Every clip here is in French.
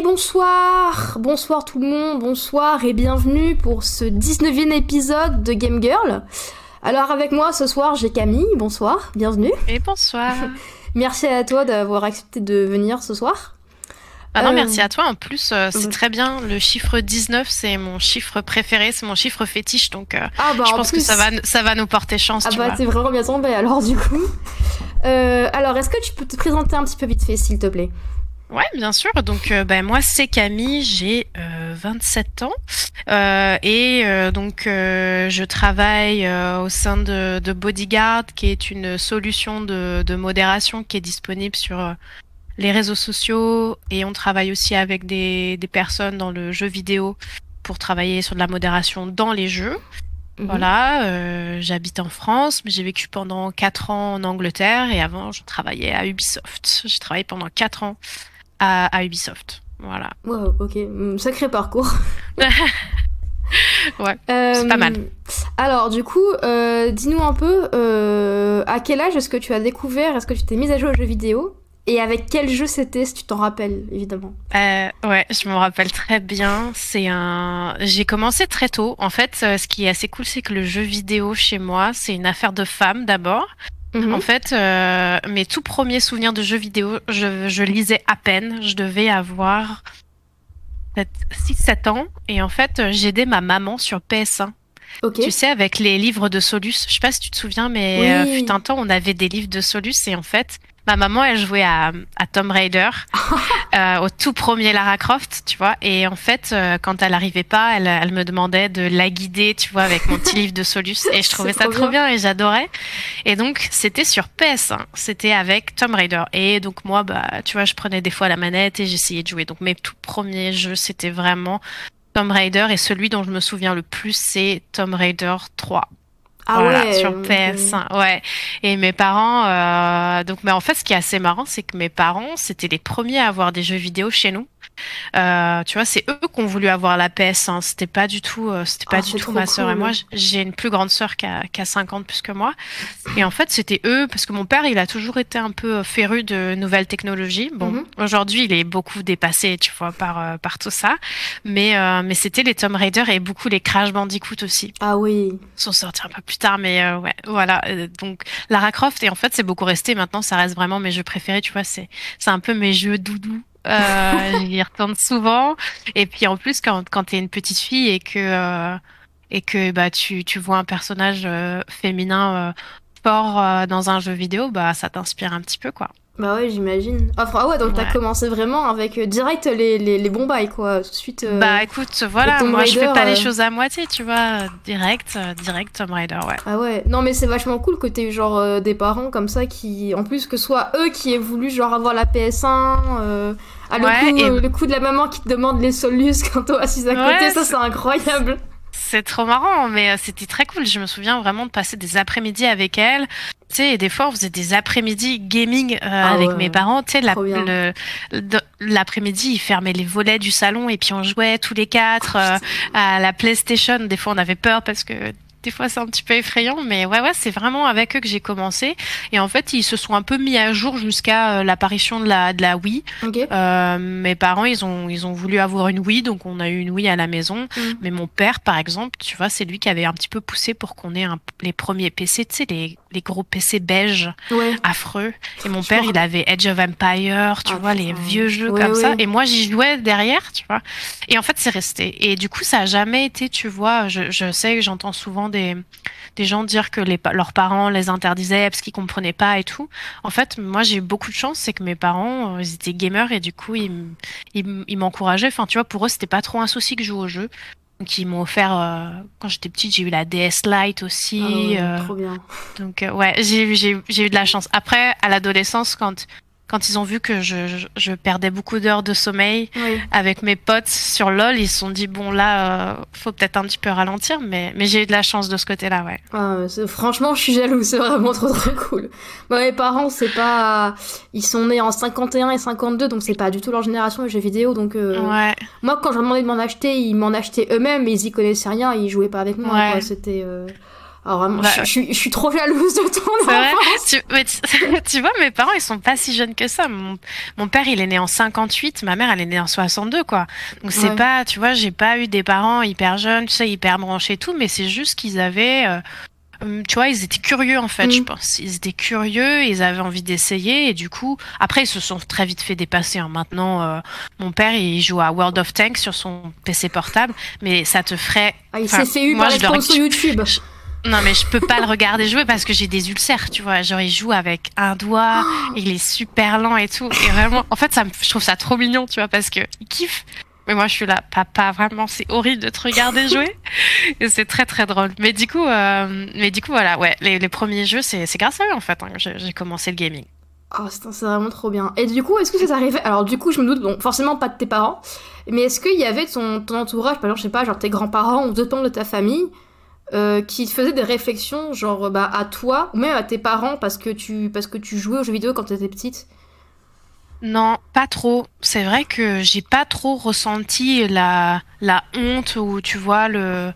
Et bonsoir, bonsoir tout le monde, bonsoir et bienvenue pour ce 19e épisode de Game Girl. Alors avec moi ce soir j'ai Camille, bonsoir, bienvenue. Et bonsoir. merci à toi d'avoir accepté de venir ce soir. Ah non, merci à toi. En plus, euh, c'est très bien. Le chiffre 19, c'est mon chiffre préféré, c'est mon chiffre fétiche. Donc, euh, ah bah, je pense que ça va, ça va nous porter chance. Ah bah, t'es vraiment bien tombé alors, du coup. Euh, alors, est-ce que tu peux te présenter un petit peu vite fait, s'il te plaît? Ouais, bien sûr. Donc, ben, moi, c'est Camille, j'ai 27 ans. et donc, je travaille au sein de, de, Bodyguard, qui est une solution de, de modération qui est disponible sur les réseaux sociaux et on travaille aussi avec des, des personnes dans le jeu vidéo pour travailler sur de la modération dans les jeux. Mhm. Voilà, euh, j'habite en France, mais j'ai vécu pendant 4 ans en Angleterre et avant je travaillais à Ubisoft. J'ai travaillé pendant 4 ans à, à Ubisoft. Voilà. Wow, ok, mm, sacré parcours. ouais, c'est pas mal. Euh, alors, du coup, euh, dis-nous un peu, à quel âge est-ce que tu as découvert, est-ce que tu t'es mise à jouer aux jeux vidéo? Et avec quel jeu c'était, si tu t'en rappelles, évidemment? Euh, Ouais, je me rappelle très bien. C'est un. J'ai commencé très tôt. En fait, euh, ce qui est assez cool, c'est que le jeu vidéo chez moi, c'est une affaire de femme d'abord. Mhm. En fait, euh, mes tout premiers souvenirs de jeux vidéo, je, je lisais à peine. Je devais avoir 6-7 ans. Et en fait, j'aidais ma maman sur PS1. Okay. Tu sais, avec les livres de Solus. Je sais pas si tu te souviens, mais oui. fut un temps, on avait des livres de Solus et en fait, Ma maman, elle jouait à, à Tomb Raider, euh, au tout premier Lara Croft, tu vois. Et en fait, euh, quand elle n'arrivait pas, elle, elle, me demandait de la guider, tu vois, avec mon petit livre de Solus. Et je trouvais ça trop bien. et j'adorais. Et donc, c'était sur PS1. C'était avec Tomb Raider. Et donc, moi, bah, tu vois, je prenais des fois la manette et j'essayais de jouer. Donc, mes tout premiers jeux, c'était vraiment Tomb Raider. Et celui dont je me souviens le plus, c'est Tomb Raider 3. Ah ouais, sur PS1, ouais. Et mes parents, euh, donc, mais en fait, ce qui est assez marrant, c'est que mes parents, c'était les premiers à avoir des jeux vidéo chez nous. Euh, tu vois, c'est eux qui ont voulu avoir la PS. Hein. C'était pas du tout, euh, c'était pas ah, du tout ma sœur et moi. J'ai une plus grande sœur qui a, qui a 50 plus que moi. Et en fait, c'était eux parce que mon père, il a toujours été un peu euh, féru de nouvelles technologies. Bon, mhm. aujourd'hui, il est beaucoup dépassé, tu vois, par par tout ça. Mais mais c'était les Tomb Raider et beaucoup les Crash Bandicoot aussi. Ah oui. Ils sont sortis un peu plus tard, mais ouais, voilà. Donc Lara Croft et en fait, c'est beaucoup resté. Maintenant, ça reste vraiment mes jeux préférés. Tu vois, c'est c'est un peu mes jeux doudou euh, j'y retourne souvent. Et puis en plus, quand, quand tu es une petite fille et que, euh, et que bah, tu, tu vois un personnage euh, féminin euh, fort dans un jeu vidéo, bah, ça t'inspire un petit peu. quoi. Bah ouais, j'imagine. Enfin, ah ouais, donc t'as commencé vraiment avec direct les, les, les bons bails, quoi. Tout de suite. bah écoute, voilà, moi je fais pas les choses à moitié, tu vois. Direct, direct Tomb Raider, ouais. Ah ouais, non mais c'est vachement cool que t'aies genre des parents comme ça qui, en plus que ce soit eux qui aient voulu genre avoir la PS1, ah, le, coup, le, coup, de la maman qui te demande les solus quand toi assise à côté, ça c'est incroyable. C'est trop marrant, mais euh, c'était très cool. Je me souviens vraiment de passer des après-midi avec elle. Tu sais, et des fois, on faisait des après-midi gaming euh, ah avec mes parents. Tu sais, l'après-midi, ils fermaient les volets du salon et puis on jouait tous les quatre euh, à la PlayStation. Des fois, on avait peur parce que des fois c'est un petit peu effrayant, mais ouais, ouais, c'est vraiment avec eux que j'ai commencé. Et en fait, ils se sont un peu mis à jour jusqu'à euh, l'apparition de la, de la Wii. Euh, mes parents, ils ont, ils ont voulu avoir une Wii, donc on a eu une Wii à la maison. Mm. Mais mon père, par exemple, tu vois, c'est lui qui avait un petit peu poussé pour qu'on ait un, les premiers PC, tu sais, les, les gros PC beige affreux. Et mon père, il avait Edge of Empire, tu ah, vois, les vieux jeux comme ça. Et moi, j'y jouais derrière, tu vois. Et en fait, c'est resté. Et du coup, ça a jamais été, tu vois, je, je sais que j'entends souvent des, des gens dire que les, leurs parents les interdisaient parce qu'ils comprenaient pas et tout. En fait, moi, j'ai eu beaucoup de chance, c'est que mes parents, euh, ils étaient gamers et du coup, ils, ils, m'encourageaient. Enfin, tu vois, pour eux, c'était pas trop un souci que je joue au jeu. Ils m'ont offert euh, quand j'étais petite, j'ai eu la DS Lite aussi. Ah euh, trop bien. Donc ouais, j'ai j'ai eu de la chance. Après à l'adolescence quand quand ils ont vu que je, je, perdais beaucoup d'heures de sommeil avec mes potes sur LoL, ils se sont dit bon là, euh, faut peut-être un petit peu ralentir, mais, mais j'ai eu de la chance de ce côté-là, ouais. Ah, franchement, je suis jaloux, c'est vraiment trop trop cool. Moi, mes parents, c'est pas, ils sont nés en 51 et 52, donc c'est pas du tout leur génération de jeux vidéo, donc euh, ouais. moi quand je leur demandais de m'en acheter, ils m'en achetaient eux-mêmes, mais ils y connaissaient rien, ils jouaient pas avec moi, c'était. Alors vraiment, bah, je, suis trop jalouse de ton enfance. Tu, tu, vois, mes parents, ils sont pas si jeunes que ça. Mon, mon, père, il est né en 58, ma mère, elle est née en 62, quoi. Donc c'est pas, tu vois, j'ai pas eu des parents hyper jeunes, tu sais, hyper branchés et tout, mais c'est juste qu'ils avaient, euh, hum, tu vois, ils étaient curieux en fait, je mm. pense. Ils étaient curieux, ils avaient envie d'essayer et du coup, après ils se sont très vite fait dépasser. Hein. Maintenant, euh, mon père il joue à World of Tanks sur son PC portable, mais ça te ferait. Ah, il s'est fait eu par les sur YouTube. Non, mais je peux pas le regarder jouer parce que j'ai des ulcères, tu vois. Genre, il joue avec un doigt, il est super lent et tout. Et vraiment, en fait, ça je trouve ça trop mignon, tu vois, parce que il kiffe. Mais moi, je suis là, papa, vraiment, c'est horrible de te regarder jouer. et c'est très, très drôle. Mais du coup, euh, mais du coup, voilà, ouais, les, premiers jeux, c'est, grâce à eux, en fait, hein, j'ai commencé le gaming. Oh, c'est vraiment trop bien. Et du coup, est-ce que ça t'arrivait Alors, du coup, je me doute, bon, forcément pas de tes parents, mais est-ce qu'il y avait ton, ton entourage, par exemple, je sais pas, genre tes grands-parents ou d'autres membres de ta famille, euh, qui faisait des réflexions genre bah, à toi ou même à tes parents parce que tu parce que tu jouais aux jeux vidéo quand tu étais petite Non, pas trop. C'est vrai que j'ai pas trop ressenti la la honte ou tu vois le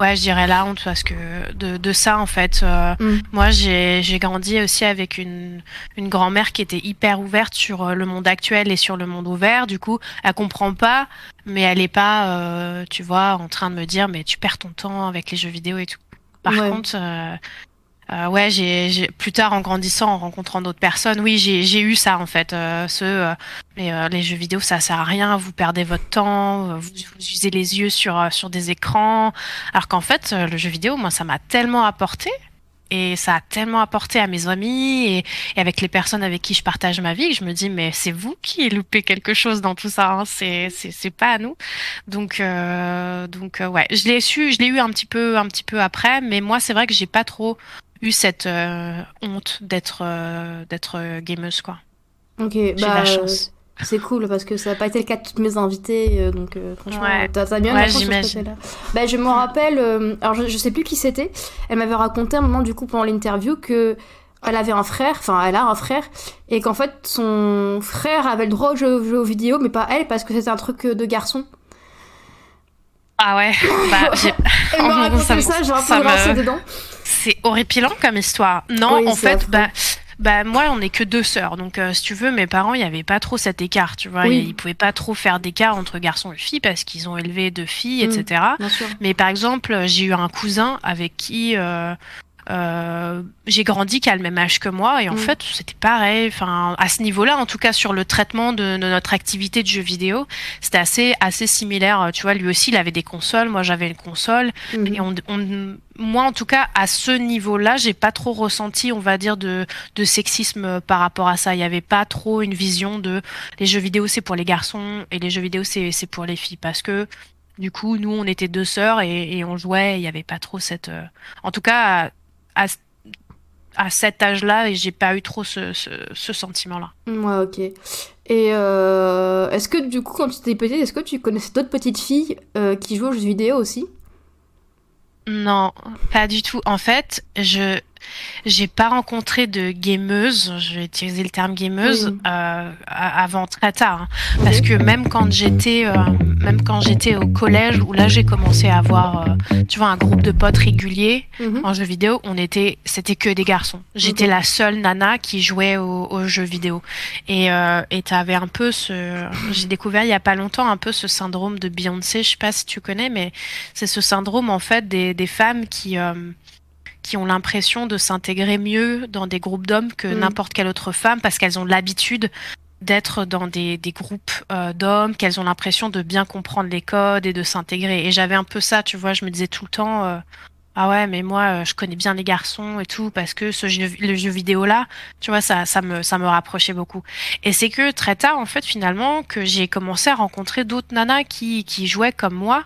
Ouais, je dirais la honte parce que de, de ça en fait. Euh, mm. Moi, j'ai grandi aussi avec une, une grand-mère qui était hyper ouverte sur euh, le monde actuel et sur le monde ouvert. Du coup, elle comprend pas, mais elle est pas, euh, tu vois, en train de me dire mais tu perds ton temps avec les jeux vidéo et tout. Par contre, euh, ouais, j'ai plus tard en grandissant, en rencontrant d'autres personnes, oui, j'ai eu ça en fait. Euh, ce, euh, mais euh, les jeux vidéo, ça sert à rien. Vous perdez votre temps, vous, vous usez les yeux sur sur des écrans. Alors qu'en fait, le jeu vidéo, moi, ça m'a tellement apporté et ça a tellement apporté à mes amis et, avec les personnes avec qui je partage ma vie que je me dis mais c'est vous qui loupé quelque chose dans tout ça hein. c'est c'est pas à nous donc euh, donc ouais je l'ai su je l'ai eu un petit peu un petit peu après mais moi c'est vrai que j'ai pas trop eu cette euh, honte d'être euh, d'être gameuse quoi. Ok, j'ai bah, la chance. C'est cool parce que ça n'a pas été le cas de toutes mes invitées, euh, donc franchement, ouais. t'as bien ouais, là Bah, je me rappelle, alors je, sais plus qui c'était, elle m'avait raconté un moment du coup pendant l'interview que elle avait un frère, enfin elle a un frère, et qu'en fait son frère avait le droit aux vidéos, mais pas elle parce que c'était un truc de garçon. Ah ouais, bah j'ai. Elle m'a raconté ça, j'ai un peu dedans c'est horripilant comme histoire. Non, en fait, bah, bah moi, on n'est que deux sœurs, donc euh, si tu veux, mes parents, il n'y avait pas trop cet écart, tu vois, ils pouvaient pas trop faire d'écart entre garçons et filles parce qu'ils ont élevé deux filles, mm, etc. Mais par exemple, j'ai eu un cousin avec qui euh, euh, j'ai grandi qu'à le même âge que moi et en mm. fait c'était pareil enfin à ce niveau-là en tout cas sur le traitement de, notre activité de jeux vidéo c'était assez assez similaire tu vois lui aussi il avait des consoles moi j'avais une console mm. et on, moi en tout cas à ce niveau-là j'ai pas trop ressenti on va dire de, de sexisme par rapport à ça il y avait pas trop une vision de les jeux vidéo c'est pour les garçons et les jeux vidéo c'est c'est pour les filles parce que du coup, nous, on était deux sœurs et, et on jouait. Il n'y avait pas trop cette. Euh, en tout cas, à, à cet âge-là et j'ai pas eu trop ce, ce, sentiment-là. Ouais, ok. Et euh, est-ce que du coup, quand tu étais petite, est-ce que tu connaissais d'autres petites filles euh, qui jouent aux jeux vidéo aussi? Non, pas du tout. En fait, je j'ai pas rencontré de gameuse, je vais utiliser le terme gameuse, euh, avant très tard. Hein. Parce que même quand j'étais, euh, même quand j'étais au collège, où là j'ai commencé à avoir, euh, tu vois, un groupe de potes réguliers mhm. en jeux vidéo, on était, c'était que des garçons. J'étais la seule nana qui jouait aux, jeux vidéo. Et et t'avais un peu ce, j'ai découvert il y a pas longtemps un peu ce syndrome de Beyoncé. Je sais pas si tu connais, mais c'est ce syndrome en fait des, des femmes qui qui ont l'impression de s'intégrer mieux dans des groupes d'hommes que mm. n'importe quelle autre femme parce qu'elles ont l'habitude d'être dans des, des groupes euh, d'hommes, qu'elles ont l'impression de bien comprendre les codes et de s'intégrer. Et j'avais un peu ça, tu vois, je me disais tout le temps, euh, ah ouais, mais moi, euh, je connais bien les garçons et tout parce que ce jeu, le jeu vidéo là, tu vois, ça, ça me, ça me rapprochait beaucoup. Et c'est que très tard, en fait, finalement, que j'ai commencé à rencontrer d'autres nanas qui, qui jouaient comme moi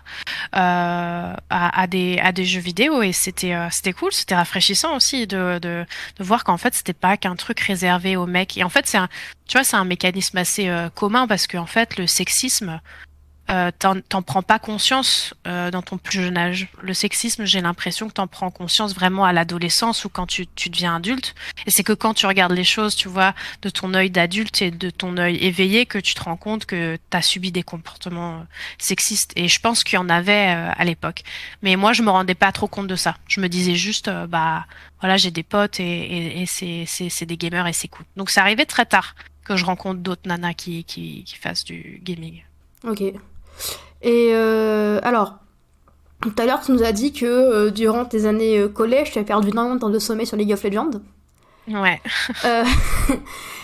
euh, à, des, à des jeux vidéo et c'était, euh, c'était cool, c'était rafraîchissant aussi de, de, de voir qu'en fait, c'était pas qu'un truc réservé aux mecs. Et en fait, c'est un, tu c'est un mécanisme assez commun parce que en fait, le sexisme euh, t'en prends pas conscience euh, dans ton plus jeune âge. Le sexisme, j'ai l'impression que t'en prends conscience vraiment à l'adolescence ou quand tu, tu deviens adulte. Et c'est que quand tu regardes les choses, tu vois, de ton œil d'adulte et de ton œil éveillé, que tu te rends compte que t'as subi des comportements sexistes. Et je pense qu'il y en avait euh, à l'époque. Mais moi, je me rendais pas trop compte de ça. Je me disais juste, euh, bah voilà, j'ai des potes et, et, et c'est des gamers et c'est cool. Donc ça arrivait très tard que je rencontre d'autres nanas qui, qui, qui fassent du gaming. Ok. Et euh, alors, tout à l'heure, tu nous as dit que euh, durant tes années euh, collège, tu as perdu énormément de temps de sommeil sur League of Legends. Ouais.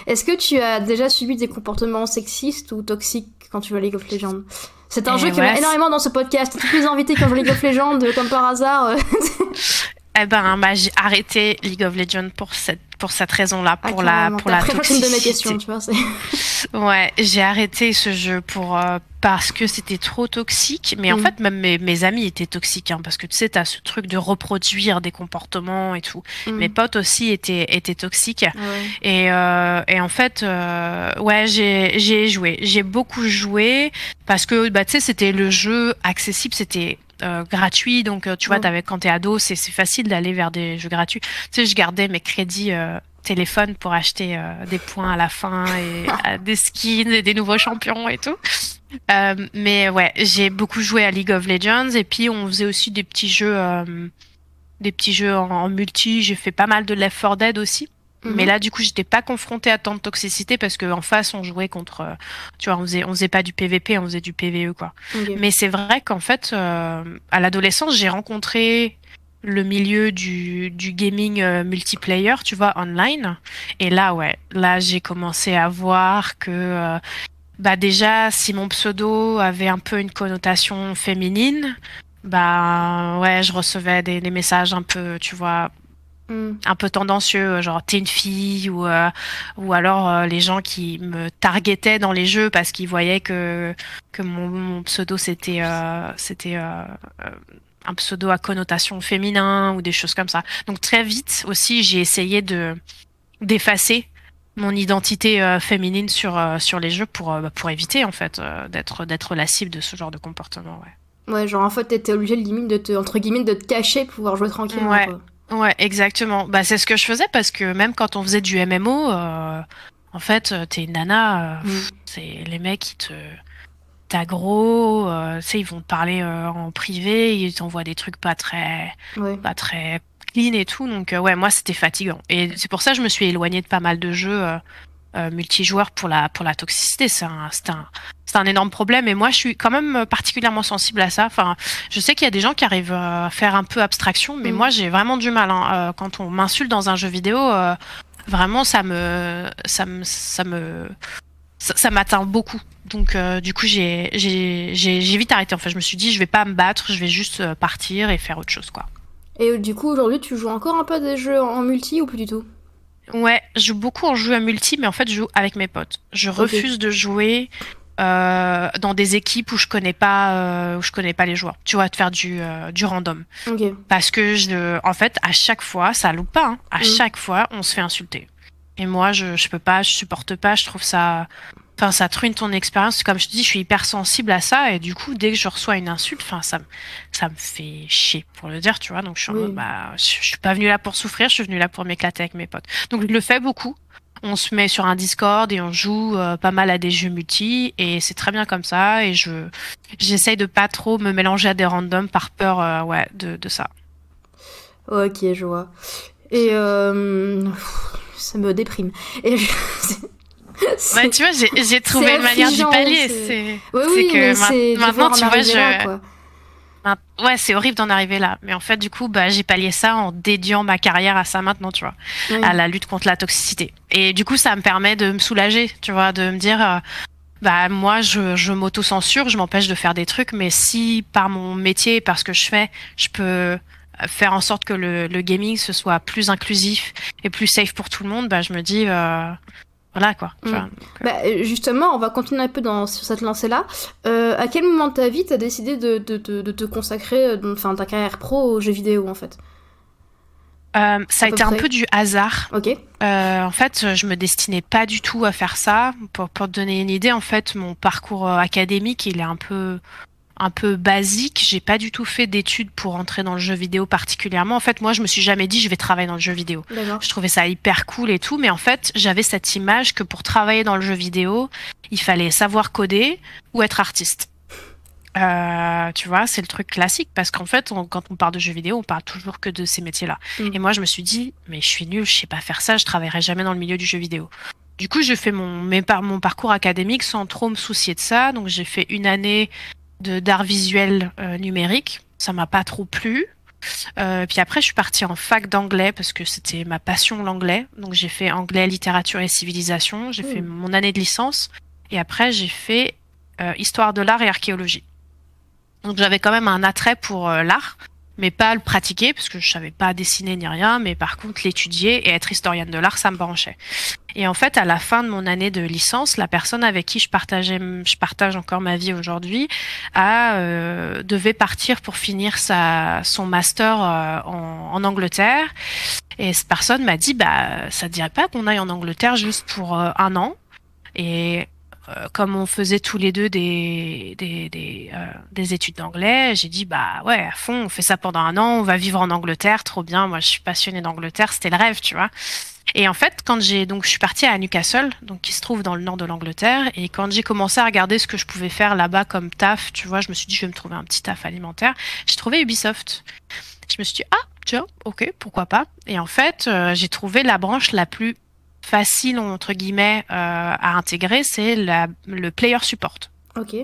Est-ce que tu as déjà subi des comportements sexistes ou toxiques quand tu joues à League of Legends? C'est un jeu qui m'a énormément dans ce podcast. Tous les invités qui ont joué League of Legends, comme par hasard. eh ben, bah, j'ai arrêté League of Legends pour cette pour cette raison-là, pour ah, la pour la toxicité. de mes questions, tu vois. ouais, j'ai arrêté ce jeu pour euh, parce que c'était trop toxique. Mais en mm. fait, même mes, mes, amis étaient toxiques, hein, parce que tu sais, t'as ce truc de reproduire des comportements et tout. Mm. Mes potes aussi étaient étaient toxiques. Ah et euh, et en fait, euh, ouais, j'ai j'ai joué, j'ai beaucoup joué parce que bah tu sais, c'était le jeu accessible, c'était euh, gratuit. Donc, euh, tu vois, avais, quand t'es ado, c'est facile d'aller vers des jeux gratuits. Tu sais, je gardais mes crédits euh, téléphone pour acheter des points à la fin et des skins et des nouveaux champions et tout. mais ouais, j'ai beaucoup joué à League of Legends et puis on faisait aussi des petits jeux, des petits jeux en multi. J'ai fait pas mal de Left 4 Dead aussi. Mais mhm. là, du coup, j'étais pas confrontée à tant de toxicité parce qu'en face, on jouait contre, euh, tu vois, on faisait, on faisait pas du PVP, on faisait du PVE, quoi. Mais c'est vrai qu'en fait, euh, à l'adolescence, j'ai rencontré le milieu du, du gaming euh, multiplayer, tu vois, online. Et là, ouais, là, j'ai commencé à voir que, bah déjà, si mon pseudo avait un peu une connotation féminine, bah ouais, je recevais des, des messages un peu, tu vois, Mm. un peu tendancieux, genre t'es une fille ou euh, ou alors euh, les gens qui me targetaient dans les jeux parce qu'ils voyaient que que mon, pseudo c'était euh, c'était un pseudo à connotation féminin ou des choses comme ça. Donc très vite aussi j'ai essayé de d'effacer mon identité féminine sur sur les jeux pour bah, pour éviter en fait d'être d'être la cible de ce genre de comportement ouais. Ouais, genre en fait t'étais obligé limite de te entre guillemets de te cacher pour pouvoir jouer tranquillement. Ouais. Ouais, exactement. Bah, c'est ce que je faisais parce que même quand on faisait du MMO, euh, en fait, euh, t'es une nana, euh, mm. c'est les mecs qui te t'aggro, euh, tu sais, ils vont te parler en privé, ils t'envoient des trucs pas très, pas très clean et tout. Donc, ouais, moi, c'était fatigant. Et c'est pour ça que je me suis éloignée de pas mal de jeux euh, multijoueur pour la pour la toxicité. C'est un un un énorme problème. Et moi, je suis quand même particulièrement sensible à ça. Enfin, je sais qu'il y a des gens qui arrivent à faire un peu abstraction, mais mm. moi, j'ai vraiment du mal. Hein. Euh, quand on m'insulte dans un jeu vidéo, euh, vraiment, ça me ça me ça me ça, m'atteint beaucoup. Donc du coup, j'ai vite arrêté. En fait, je me suis dit, je vais pas me battre, je vais juste partir et faire autre chose, quoi. Et du coup, aujourd'hui, tu joues encore un peu des jeux en multi ou plus du tout? Ouais, je joue beaucoup en jeu à multi, mais en fait, je joue avec mes potes. Je refuse de jouer euh, dans des équipes où je connais pas euh, où je connais pas les joueurs. Tu vois, de faire du euh, du random. Parce que je, en fait, à chaque fois, ça loupe pas. Hein, à mm. chaque fois, on se fait insulter. Et moi, je je peux pas, je supporte pas. Je trouve ça Enfin, ça truine ton expérience. Comme je te dis, je suis hyper sensible à ça et du coup, dès que je reçois une insulte, enfin, ça, ça me fait chier pour le dire, tu vois. Donc, je suis, bah, je, suis pas venue là pour souffrir, je suis venue là pour m'éclater avec mes potes. Donc, je le fais beaucoup. On se met sur un Discord et on joue euh, pas mal à des jeux multi et c'est très bien comme ça. Et je, j'essaye de pas trop me mélanger à des randoms par peur, euh, ouais, de, de ça. Ok, je vois. Et euh, ça me déprime. Et je... bah, tu vois, j'ai trouvé une manière d'y pallier. C'est oui, que maintenant, tu vois, je. Ouais, c'est horrible d'en arriver là. Mais en fait, du coup, bah, j'ai pallié ça en dédiant ma carrière à ça maintenant, tu vois, à la lutte contre la toxicité. Et du coup, ça me permet de me soulager, tu vois, de me dire, euh, bah, moi, je, je m'auto-censure, je m'empêche de faire des trucs, mais si par mon métier, par ce que je fais, je peux faire en sorte que le, le gaming ce soit plus inclusif et plus safe pour tout le monde, bah, je me dis, euh, voilà quoi. Mm. Euh. Bah, justement, on va continuer un peu dans, sur cette lancée-là. Euh, à quel moment de ta vie t'as décidé de, de, de, te consacrer, euh, enfin ta carrière pro aux jeux vidéo en fait? Euh, ça a été un peu du hasard. Ok. Euh, en fait, je me destinais pas du tout à faire ça. Pour, pour te donner une idée, en fait, mon parcours euh, académique, il est un peu un peu basique. J'ai pas du tout fait d'études pour entrer dans le jeu vidéo particulièrement. En fait, moi, je me suis jamais dit je vais travailler dans le jeu vidéo. Je trouvais ça hyper cool et tout, mais en fait, j'avais cette image que pour travailler dans le jeu vidéo, il fallait savoir coder ou être artiste. Euh, tu vois, c'est le truc classique parce qu'en fait, quand on parle de jeux vidéo, on parle toujours que de ces métiers-là. Mm. Et moi, je me suis dit, mais je suis nulle, je sais pas faire ça, je travaillerai jamais dans le milieu du jeu vidéo. Du coup, j'ai fait mon, mon parcours académique sans trop me soucier de ça. Donc, j'ai fait une année d'art visuel euh, numérique. Ça m'a pas trop plu. Euh, puis après, je suis partie en fac d'anglais parce que c'était ma passion l'anglais. Donc, j'ai fait anglais, littérature et civilisation. J'ai fait mon année de licence. Et après, j'ai fait histoire de l'art et archéologie. Donc j'avais quand même un attrait pour euh, l'art, mais pas le pratiquer parce que je savais pas dessiner ni rien, mais par contre l'étudier et être historienne de l'art, ça me branchait. Et en fait, à la fin de mon année de licence, la personne avec qui je partageais, je partage encore ma vie aujourd'hui, a euh, devait partir pour finir sa son master euh, en, en, Angleterre. Et cette personne m'a dit, bah, ça te dirait pas qu'on aille en Angleterre juste pour un an? Et euh, comme on faisait tous les deux des des, euh, des études d'anglais, j'ai dit bah ouais à fond, on fait ça pendant un an, on va vivre en Angleterre, trop bien. Moi je suis passionnée d'Angleterre, c'était le rêve, tu vois. Et en fait, quand j'ai donc je suis partie à Newcastle, donc qui se trouve dans le nord de l'Angleterre, et quand j'ai commencé à regarder ce que je pouvais faire là-bas comme taf, tu vois, je me suis dit je vais me trouver un petit taf alimentaire. J'ai trouvé Ubisoft. Je me suis dit ah tiens ok pourquoi pas. Et en fait, euh, j'ai trouvé la branche la plus facile entre guillemets euh, à intégrer, c'est le player support. Ok.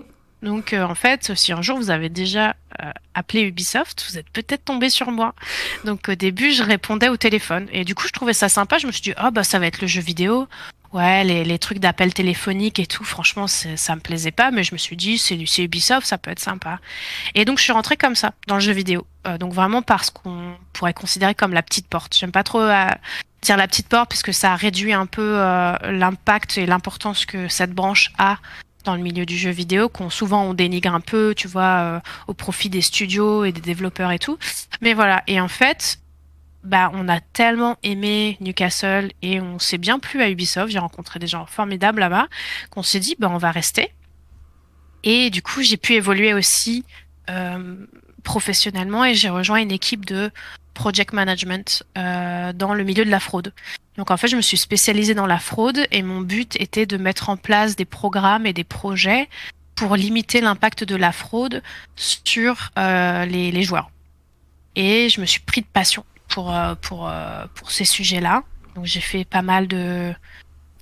Donc euh, en fait, si un jour vous avez déjà euh, appelé Ubisoft, vous êtes peut-être tombé sur moi. Donc au début, je répondais au téléphone et du coup, je trouvais ça sympa. Je me suis dit, oh bah ça va être le jeu vidéo. Ouais, les, les trucs d'appel téléphonique et tout, franchement, ça me plaisait pas, mais je me suis dit, c'est Ubisoft, ça peut être sympa. Et donc je suis rentrée comme ça dans le jeu vidéo. donc vraiment parce qu'on pourrait considérer comme la petite porte. J'aime pas trop dire la petite porte puisque ça réduit un peu euh, l'impact et l'importance que cette branche a dans le milieu du jeu vidéo, qu'on souvent on dénigre un peu, tu vois, euh, au profit des studios et des développeurs et tout. Mais voilà, et en fait, bah on a tellement aimé Newcastle et on s'est bien plu à Ubisoft. J'ai rencontré des gens formidables là-bas qu'on s'est dit bah on va rester. Et du coup j'ai pu évoluer aussi euh, professionnellement et j'ai rejoint une équipe de project management euh, dans le milieu de la fraude. Donc en fait, je me suis spécialisée dans la fraude et mon but était de mettre en place des programmes et des projets pour limiter l'impact de la fraude sur euh, les, les, joueurs. Et je me suis pris de passion pour, euh, pour, euh, pour ces sujets-là. Donc j'ai fait pas mal de,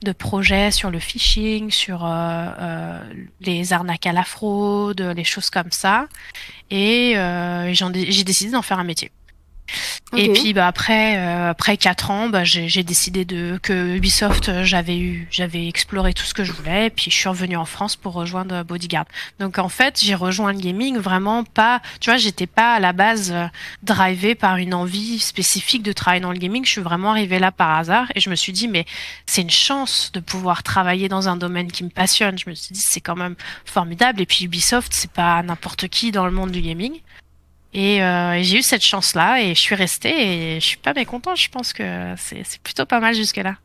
de projets sur le phishing, sur euh, euh, les arnaques à la fraude, les choses comme ça. Et euh, j'ai décidé d'en faire un métier. Et puis bah après euh, après quatre ans, bah, j'ai décidé de que Ubisoft euh, j'avais eu j'avais exploré tout ce que je voulais et puis je suis revenue en France pour rejoindre Bodyguard. Donc en fait, j'ai rejoint le gaming vraiment pas tu vois, j'étais pas à la base euh, drivée par une envie spécifique de travailler dans le gaming, je suis vraiment arrivée là par hasard et je me suis dit mais c'est une chance de pouvoir travailler dans un domaine qui me passionne. Je me suis dit c'est quand même formidable et puis Ubisoft, c'est pas n'importe qui dans le monde du gaming. Euh, et, j'ai eu cette chance-là et je suis restée et je suis pas mécontente. Je pense que c'est plutôt pas mal jusque-là.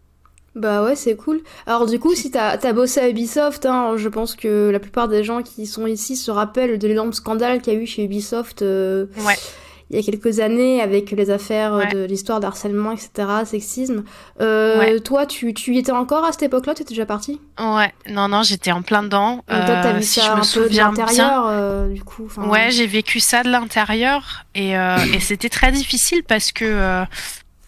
Bah ouais, c'est cool. Alors du coup, si t'as as bossé à Ubisoft, hein, je pense que la plupart des gens qui sont ici se rappellent de l'énorme scandale qu'il y a eu chez Ubisoft. Euh, ouais il y a quelques années avec les affaires de l'histoire d'harcèlement, etc., sexisme. Euh, Toi, tu, tu y étais encore à cette époque-là? Tu étais déjà parti? Ouais, non, non, j'étais en plein dedans. toi, t'as vu ça je un me peu de l'intérieur, euh, du coup. Ouais, j'ai vécu ça de l'intérieur et, euh, et c'était très difficile parce que euh,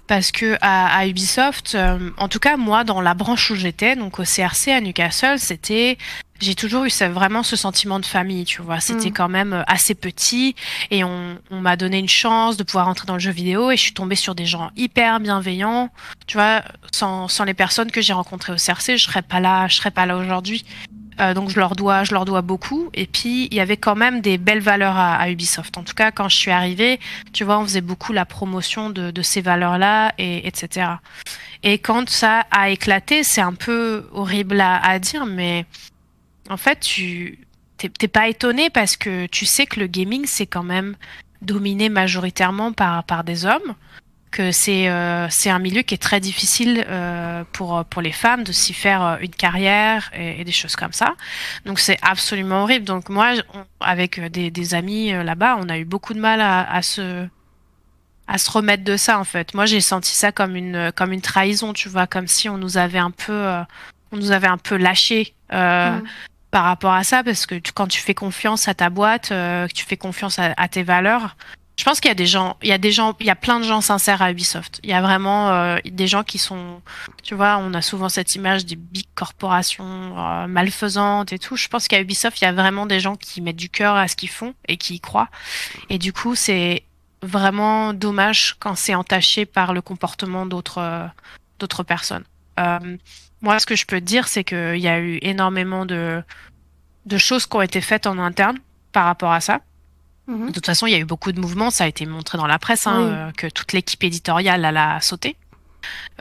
parce que à, à Ubisoft, euh, en tout cas moi dans la branche où j'étais, donc au CRC à Newcastle, c'était j'ai toujours eu vraiment ce sentiment de famille, tu vois. C'était mm. quand même euh, assez petit et on, on m'a donné une chance de pouvoir entrer dans le jeu vidéo et je suis tombée sur des gens hyper bienveillants. Tu vois, sans, sans les personnes que j'ai rencontrées au CRC, je serais pas là, je serais pas là aujourd'hui. Euh, donc je leur dois, je leur dois beaucoup. Et puis il y avait quand même des belles valeurs à, à, Ubisoft. En tout cas, quand je suis arrivée, tu vois, on faisait beaucoup la promotion de, de ces valeurs-là, et etc. Et quand ça a éclaté, c'est un peu horrible à, à, dire, mais en fait, tu t'es pas étonné parce que tu sais que le gaming c'est quand même dominé majoritairement par par des hommes que c'est c'est un milieu qui est très difficile pour pour les femmes de s'y faire une carrière et, des choses comme ça. Donc c'est absolument horrible. Donc moi, avec des, des amis là-bas, on a eu beaucoup de mal à, à se à se remettre de ça en fait. Moi j'ai senti ça comme une comme une trahison, tu vois, comme si on nous avait un peu euh, on nous avait un peu lâché euh, mm. Par rapport à ça parce que quand tu fais confiance à ta boîte, euh, que tu fais confiance à, tes valeurs, je pense qu'il y a des gens, il y a des gens, il y a plein de gens sincères à Ubisoft. Il y a vraiment euh, des gens qui sont, tu vois, on a souvent cette image des big corporations malfaisantes et tout. Je pense qu'à Ubisoft, il y a vraiment des gens qui mettent du cœur à ce qu'ils font et qui y croient. Et du coup, c'est vraiment dommage quand c'est entaché par le comportement d'autres euh, d'autres personnes. Moi, ce que je peux te dire, c'est qu'il y a eu énormément de, de choses qui ont été faites en interne par rapport à ça. Mhm. De toute façon, il y a eu beaucoup de mouvements, ça a été montré dans la presse, hein, euh, que toute l'équipe éditoriale a sauté.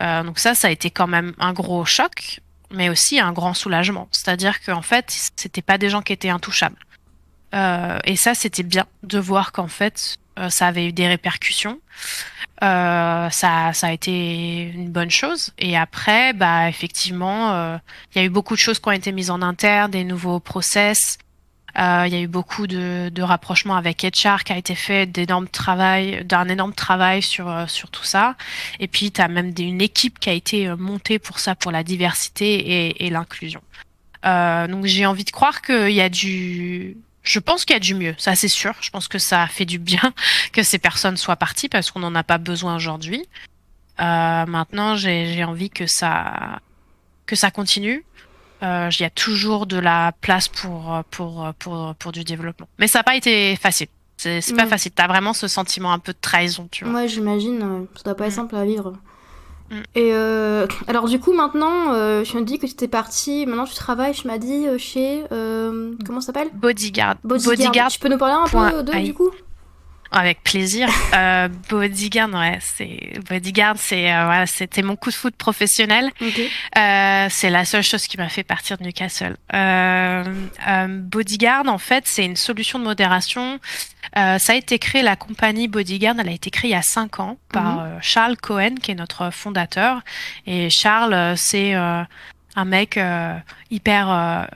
Euh, donc ça, ça a été quand même un gros choc, mais aussi un grand soulagement. C'est-à-dire qu'en fait, c'était pas des gens qui étaient intouchables. Euh, et ça, c'était bien de voir qu'en fait, ça avait eu des répercussions. Euh, ça, ça a été une bonne chose. Et après, bah effectivement, euh, il y a eu beaucoup de choses qui ont été mises en interne, des nouveaux process. Il y a eu beaucoup de, de rapprochements avec HR qui a été fait, d'énormes travail, d'un énorme travail sur sur tout ça. Et puis, tu as même une équipe qui a été montée pour ça, pour la diversité et, et l'inclusion. donc, j'ai envie de croire qu'il y a du je pense qu'il y a du mieux, ça c'est sûr. Je pense que ça fait du bien que ces personnes soient parties parce qu'on n'en a pas besoin aujourd'hui. Euh, maintenant, j'ai envie que ça que ça continue. Euh, il y a toujours de la place pour pour pour pour du développement, mais ça n'a pas été facile. C'est pas facile. T'as vraiment ce sentiment un peu de trahison, tu vois. Ouais, j'imagine. Ça doit pas être mm. simple à vivre. Mm. Et euh, alors du coup maintenant, euh, je me dis que tu étais partie, maintenant tu travailles, je m'as dit euh, chez comment ça s'appelle? Bodyguard. Bodyguard. Tu peux nous parler un peu de du coup? Avec plaisir. euh, Bodyguard, ouais, c'est Bodyguard, c'est euh, voilà, c'était mon coup de foot professionnel. Euh, c'est la seule chose qui m'a fait partir de Newcastle. Euh, euh Bodyguard, en fait, c'est une solution de modération. Euh, ça a été créé, la compagnie Bodyguard, elle a été créée il y a cinq ans par mhm. Charles Cohen, qui est notre fondateur. Et Charles, c'est un mec hyper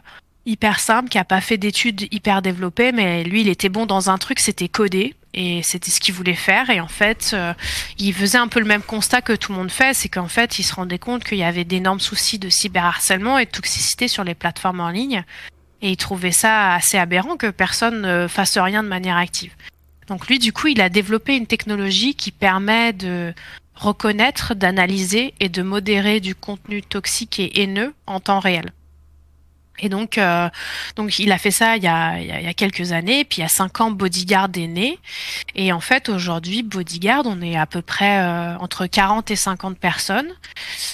hyper simple, qui a pas fait d'études hyper développées, mais lui, il était bon dans un truc, c'était coder et c'était ce qu'il voulait faire. Et en fait, euh, il faisait un peu le même constat que tout le monde fait, c'est qu'en fait, il se rendait compte qu'il y avait d'énormes soucis de cyberharcèlement et de toxicité sur les plateformes en ligne. Et il trouvait ça assez aberrant que personne ne fasse rien de manière active. Donc lui, du coup, il a développé une technologie qui permet de reconnaître, d'analyser et de modérer du contenu toxique et haineux en temps réel. Et donc, euh, donc il a fait ça il y a, il y a, quelques années. Puis il y a cinq ans, Bodyguard est né. Et en fait, aujourd'hui, Bodyguard, on est à peu près euh, entre 40 et 50 personnes.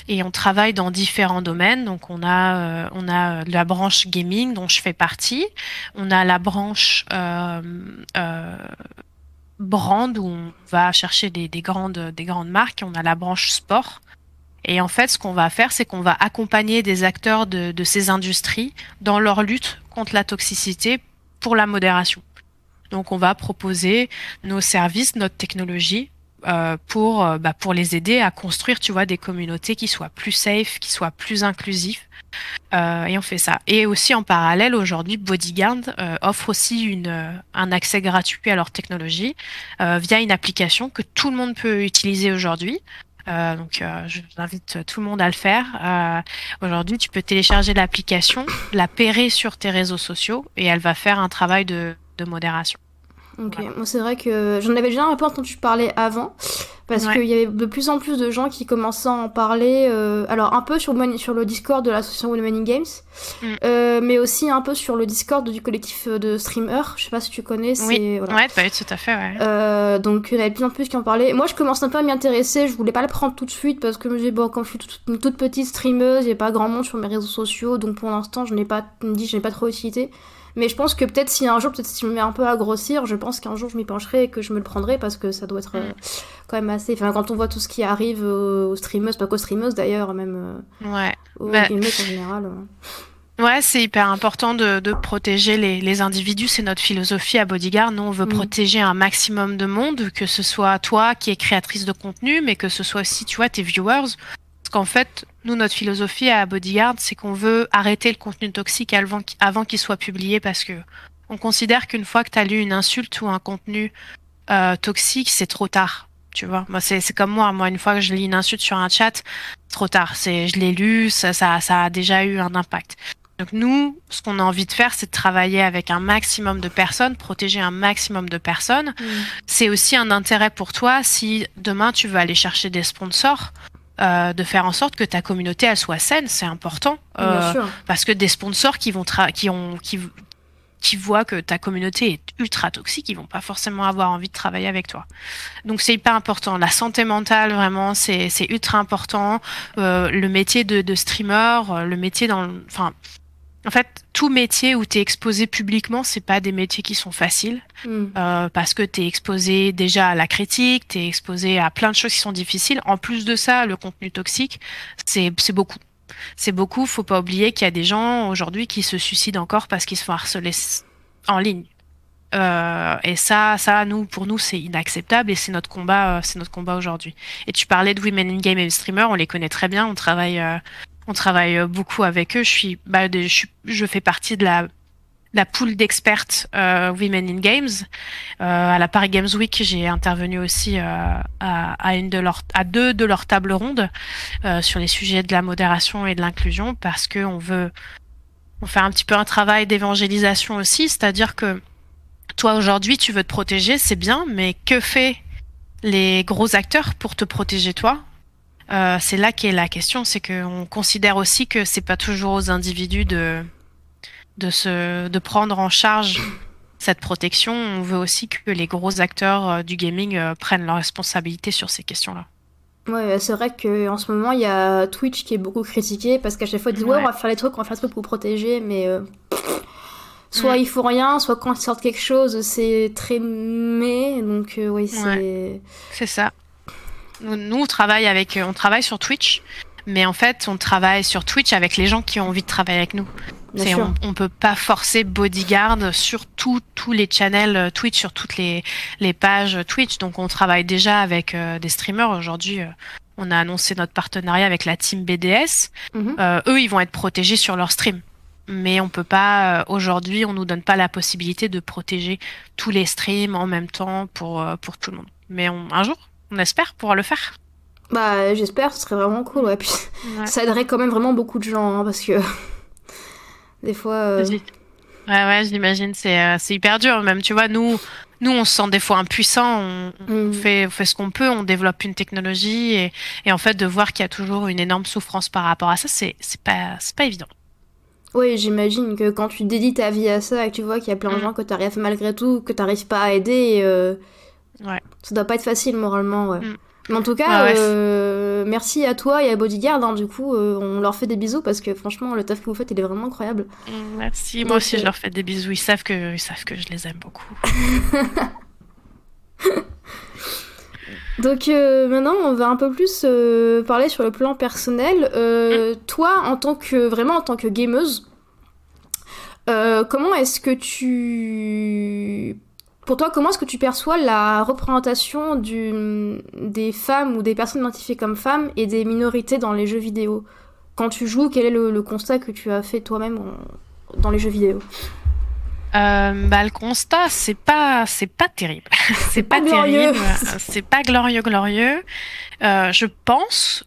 Et on travaille dans différents domaines. Donc on a, euh, on a la branche gaming dont je fais partie. On a la branche brand où on va chercher des, des, grandes, des grandes marques. On a la branche sport et en fait, ce qu'on va faire, c'est qu'on va accompagner des acteurs de, ces industries dans leur lutte contre la toxicité pour la modération. Donc, on va proposer nos services, notre technologie euh, pour euh, bah, pour les aider à construire, tu vois, des communautés qui soient plus safe, qui soient plus inclusifs. Euh, et on fait ça. Et aussi en parallèle, aujourd'hui, Bodyguard euh, offre aussi une, un accès gratuit à leur technologie via une application que tout le monde peut utiliser aujourd'hui. Euh, donc, euh, j'invite tout le monde à le faire. Euh, Aujourd'hui, tu peux télécharger l'application, la pairer sur tes réseaux sociaux et elle va faire un travail de, de modération. Ok, moi c'est vrai que j'en avais déjà un peu entendu parler avant, parce qu'il y avait de plus en plus de gens qui commençaient à en parler, euh, alors un peu sur, sur le Discord de l'association Women Games, mm. euh, mais aussi un peu sur le Discord du collectif de streamers, je sais pas si tu connais. Oui, voilà. ouais, bah, tout à fait, ouais. Euh, donc il y en avait de plus en plus qui en parlaient. Moi je commence un peu à m'y intéresser, je voulais pas le prendre tout de suite, parce que je bon, quand je suis toute, une toute petite streameuse, il n'y a pas grand monde sur mes réseaux sociaux, donc pour l'instant je n'ai pas, je n'ai pas trop utilité. Mais je pense que peut-être si un jour, peut-être si je me mets un peu à grossir, je pense qu'un jour je m'y pencherai et que je me le prendrai parce que ça doit être euh, quand même assez. Enfin, quand on voit tout ce qui arrive aux, streamers, pas qu'aux streamers d'ailleurs, même euh, ouais. aux bah... en général. Ouais, c'est hyper important de, de protéger les, les individus. C'est notre philosophie à Bodyguard. Nous, on veut mm. protéger un maximum de monde, que ce soit toi qui es créatrice de contenu, mais que ce soit aussi, tu vois, tes viewers. Parce qu'en fait, nous, notre philosophie à Bodyguard, c'est qu'on veut arrêter le contenu toxique avant, avant qu'il soit publié parce que on considère qu'une fois que tu as lu une insulte ou un contenu euh, toxique, c'est trop tard. Tu vois, moi c'est comme moi. Moi, une fois que je lis une insulte sur un chat, trop tard. C'est je l'ai lu, ça, ça, ça a déjà eu un impact. Donc nous, ce qu'on a envie de faire, c'est de travailler avec un maximum de personnes, protéger un maximum de personnes. Mm. C'est aussi un intérêt pour toi si demain tu veux aller chercher des sponsors. Euh, de faire en sorte que ta communauté elle soit saine, c'est important. Euh, parce que des sponsors qui vont qui ont qui qui voient que ta communauté est ultra toxique, ils vont pas forcément avoir envie de travailler avec toi. Donc c'est hyper important. La santé mentale, vraiment, c'est ultra important. Euh, le métier de, de streamer, euh, le métier dans, enfin, en fait, tout métier où tu es exposé publiquement, c'est pas des métiers qui sont faciles hmm. euh, parce que tu es exposé déjà à la critique, tu es exposé à plein de choses qui sont difficiles. En plus de ça, le contenu toxique, c'est beaucoup. C'est beaucoup, faut pas oublier qu'il y a des gens aujourd'hui qui se suicident encore parce qu'ils se font harceler en ligne. Euh, et ça, ça, nous, pour nous, c'est inacceptable et c'est notre combat, euh, c'est notre combat aujourd'hui. Et tu parlais de Women in Game et Streamer, on les connaît très bien, on travaille euh, on travaille euh, beaucoup avec eux. Bah, je, fais partie de la la poule d'expertes euh, Women in Games. Euh, à la Paris Games Week, j'ai intervenu aussi à, deux de leurs tables rondes sur les sujets de la modération et de l'inclusion parce que on veut, on fait un petit peu un travail d'évangélisation aussi, c'est-à-dire que toi aujourd'hui tu veux te protéger, c'est bien, mais que fait les gros acteurs pour te protéger toi? Euh, c'est là qu'est la question, c'est qu'on considère aussi que c'est pas toujours aux individus de de se de prendre en charge cette protection. On veut aussi que les gros acteurs euh, du gaming euh, prennent leurs responsabilités sur ces questions-là. Ouais, c'est vrai qu'en ce moment, il y a Twitch qui est beaucoup critiqué parce qu'à chaque fois, ils disent ouais. on va faire les trucs, on va faire les trucs pour protéger, mais soit il faut rien, soit quand ils sortent quelque chose, c'est très mais, donc oui, c'est. C'est ça. Nous, on travaille avec, on travaille sur Twitch, mais en fait, on travaille sur Twitch avec les gens qui ont envie de travailler avec nous. On, on peut pas forcer Bodyguard sur tous les channels euh, Twitch, sur toutes les, les pages Twitch. Donc, on travaille déjà avec euh, des streamers. Aujourd'hui, euh, on a annoncé notre partenariat avec la team BDS. Mhm. eux, ils vont être protégés sur leur stream. Mais on peut pas, aujourd'hui, on nous donne pas la possibilité de protéger tous les streams en même temps pour, pour tout le monde. Mais un jour, on espère pouvoir le faire. Bah, j'espère, ce serait vraiment cool. Ouais. Puis, ça aiderait quand même vraiment beaucoup de gens, hein, parce que des fois. Euh, ouais, ouais, j'imagine, c'est euh, hyper dur. Même, tu vois, nous, nous, on se sent des fois impuissants. On, mm. fait, on fait ce qu'on peut, on développe une technologie, et, et en fait, de voir qu'il y a toujours une énorme souffrance par rapport à ça, c'est pas, pas évident. Oui, j'imagine que quand tu dédies ta vie à ça et que tu vois qu'il y a plein de mm. gens que tu arrives malgré tout, que tu n'arrives pas à aider, euh, Ouais. Ça doit pas être facile moralement, ouais. Mm. Mais en tout cas, euh, merci à toi et à Bodyguard. Hein, du coup, euh, on leur fait des bisous parce que franchement, le taf que vous faites, il est vraiment incroyable. Mm, merci. Moi aussi, je leur fais des bisous. Ils savent que, ils savent que je les aime beaucoup. Donc euh, maintenant, on va un peu plus parler sur le plan personnel. Mm. Toi, en tant que vraiment en tant que gameuse, comment est-ce que tu pour toi, comment est-ce que tu perçois la représentation du, des femmes ou des personnes identifiées comme femmes et des minorités dans les jeux vidéo? Quand tu joues, quel est le, constat que tu as fait toi-même dans les jeux vidéo? Euh, bah, le constat, c'est pas, c'est pas terrible. c'est pas, terrible. C'est pas glorieux, glorieux. Euh, je pense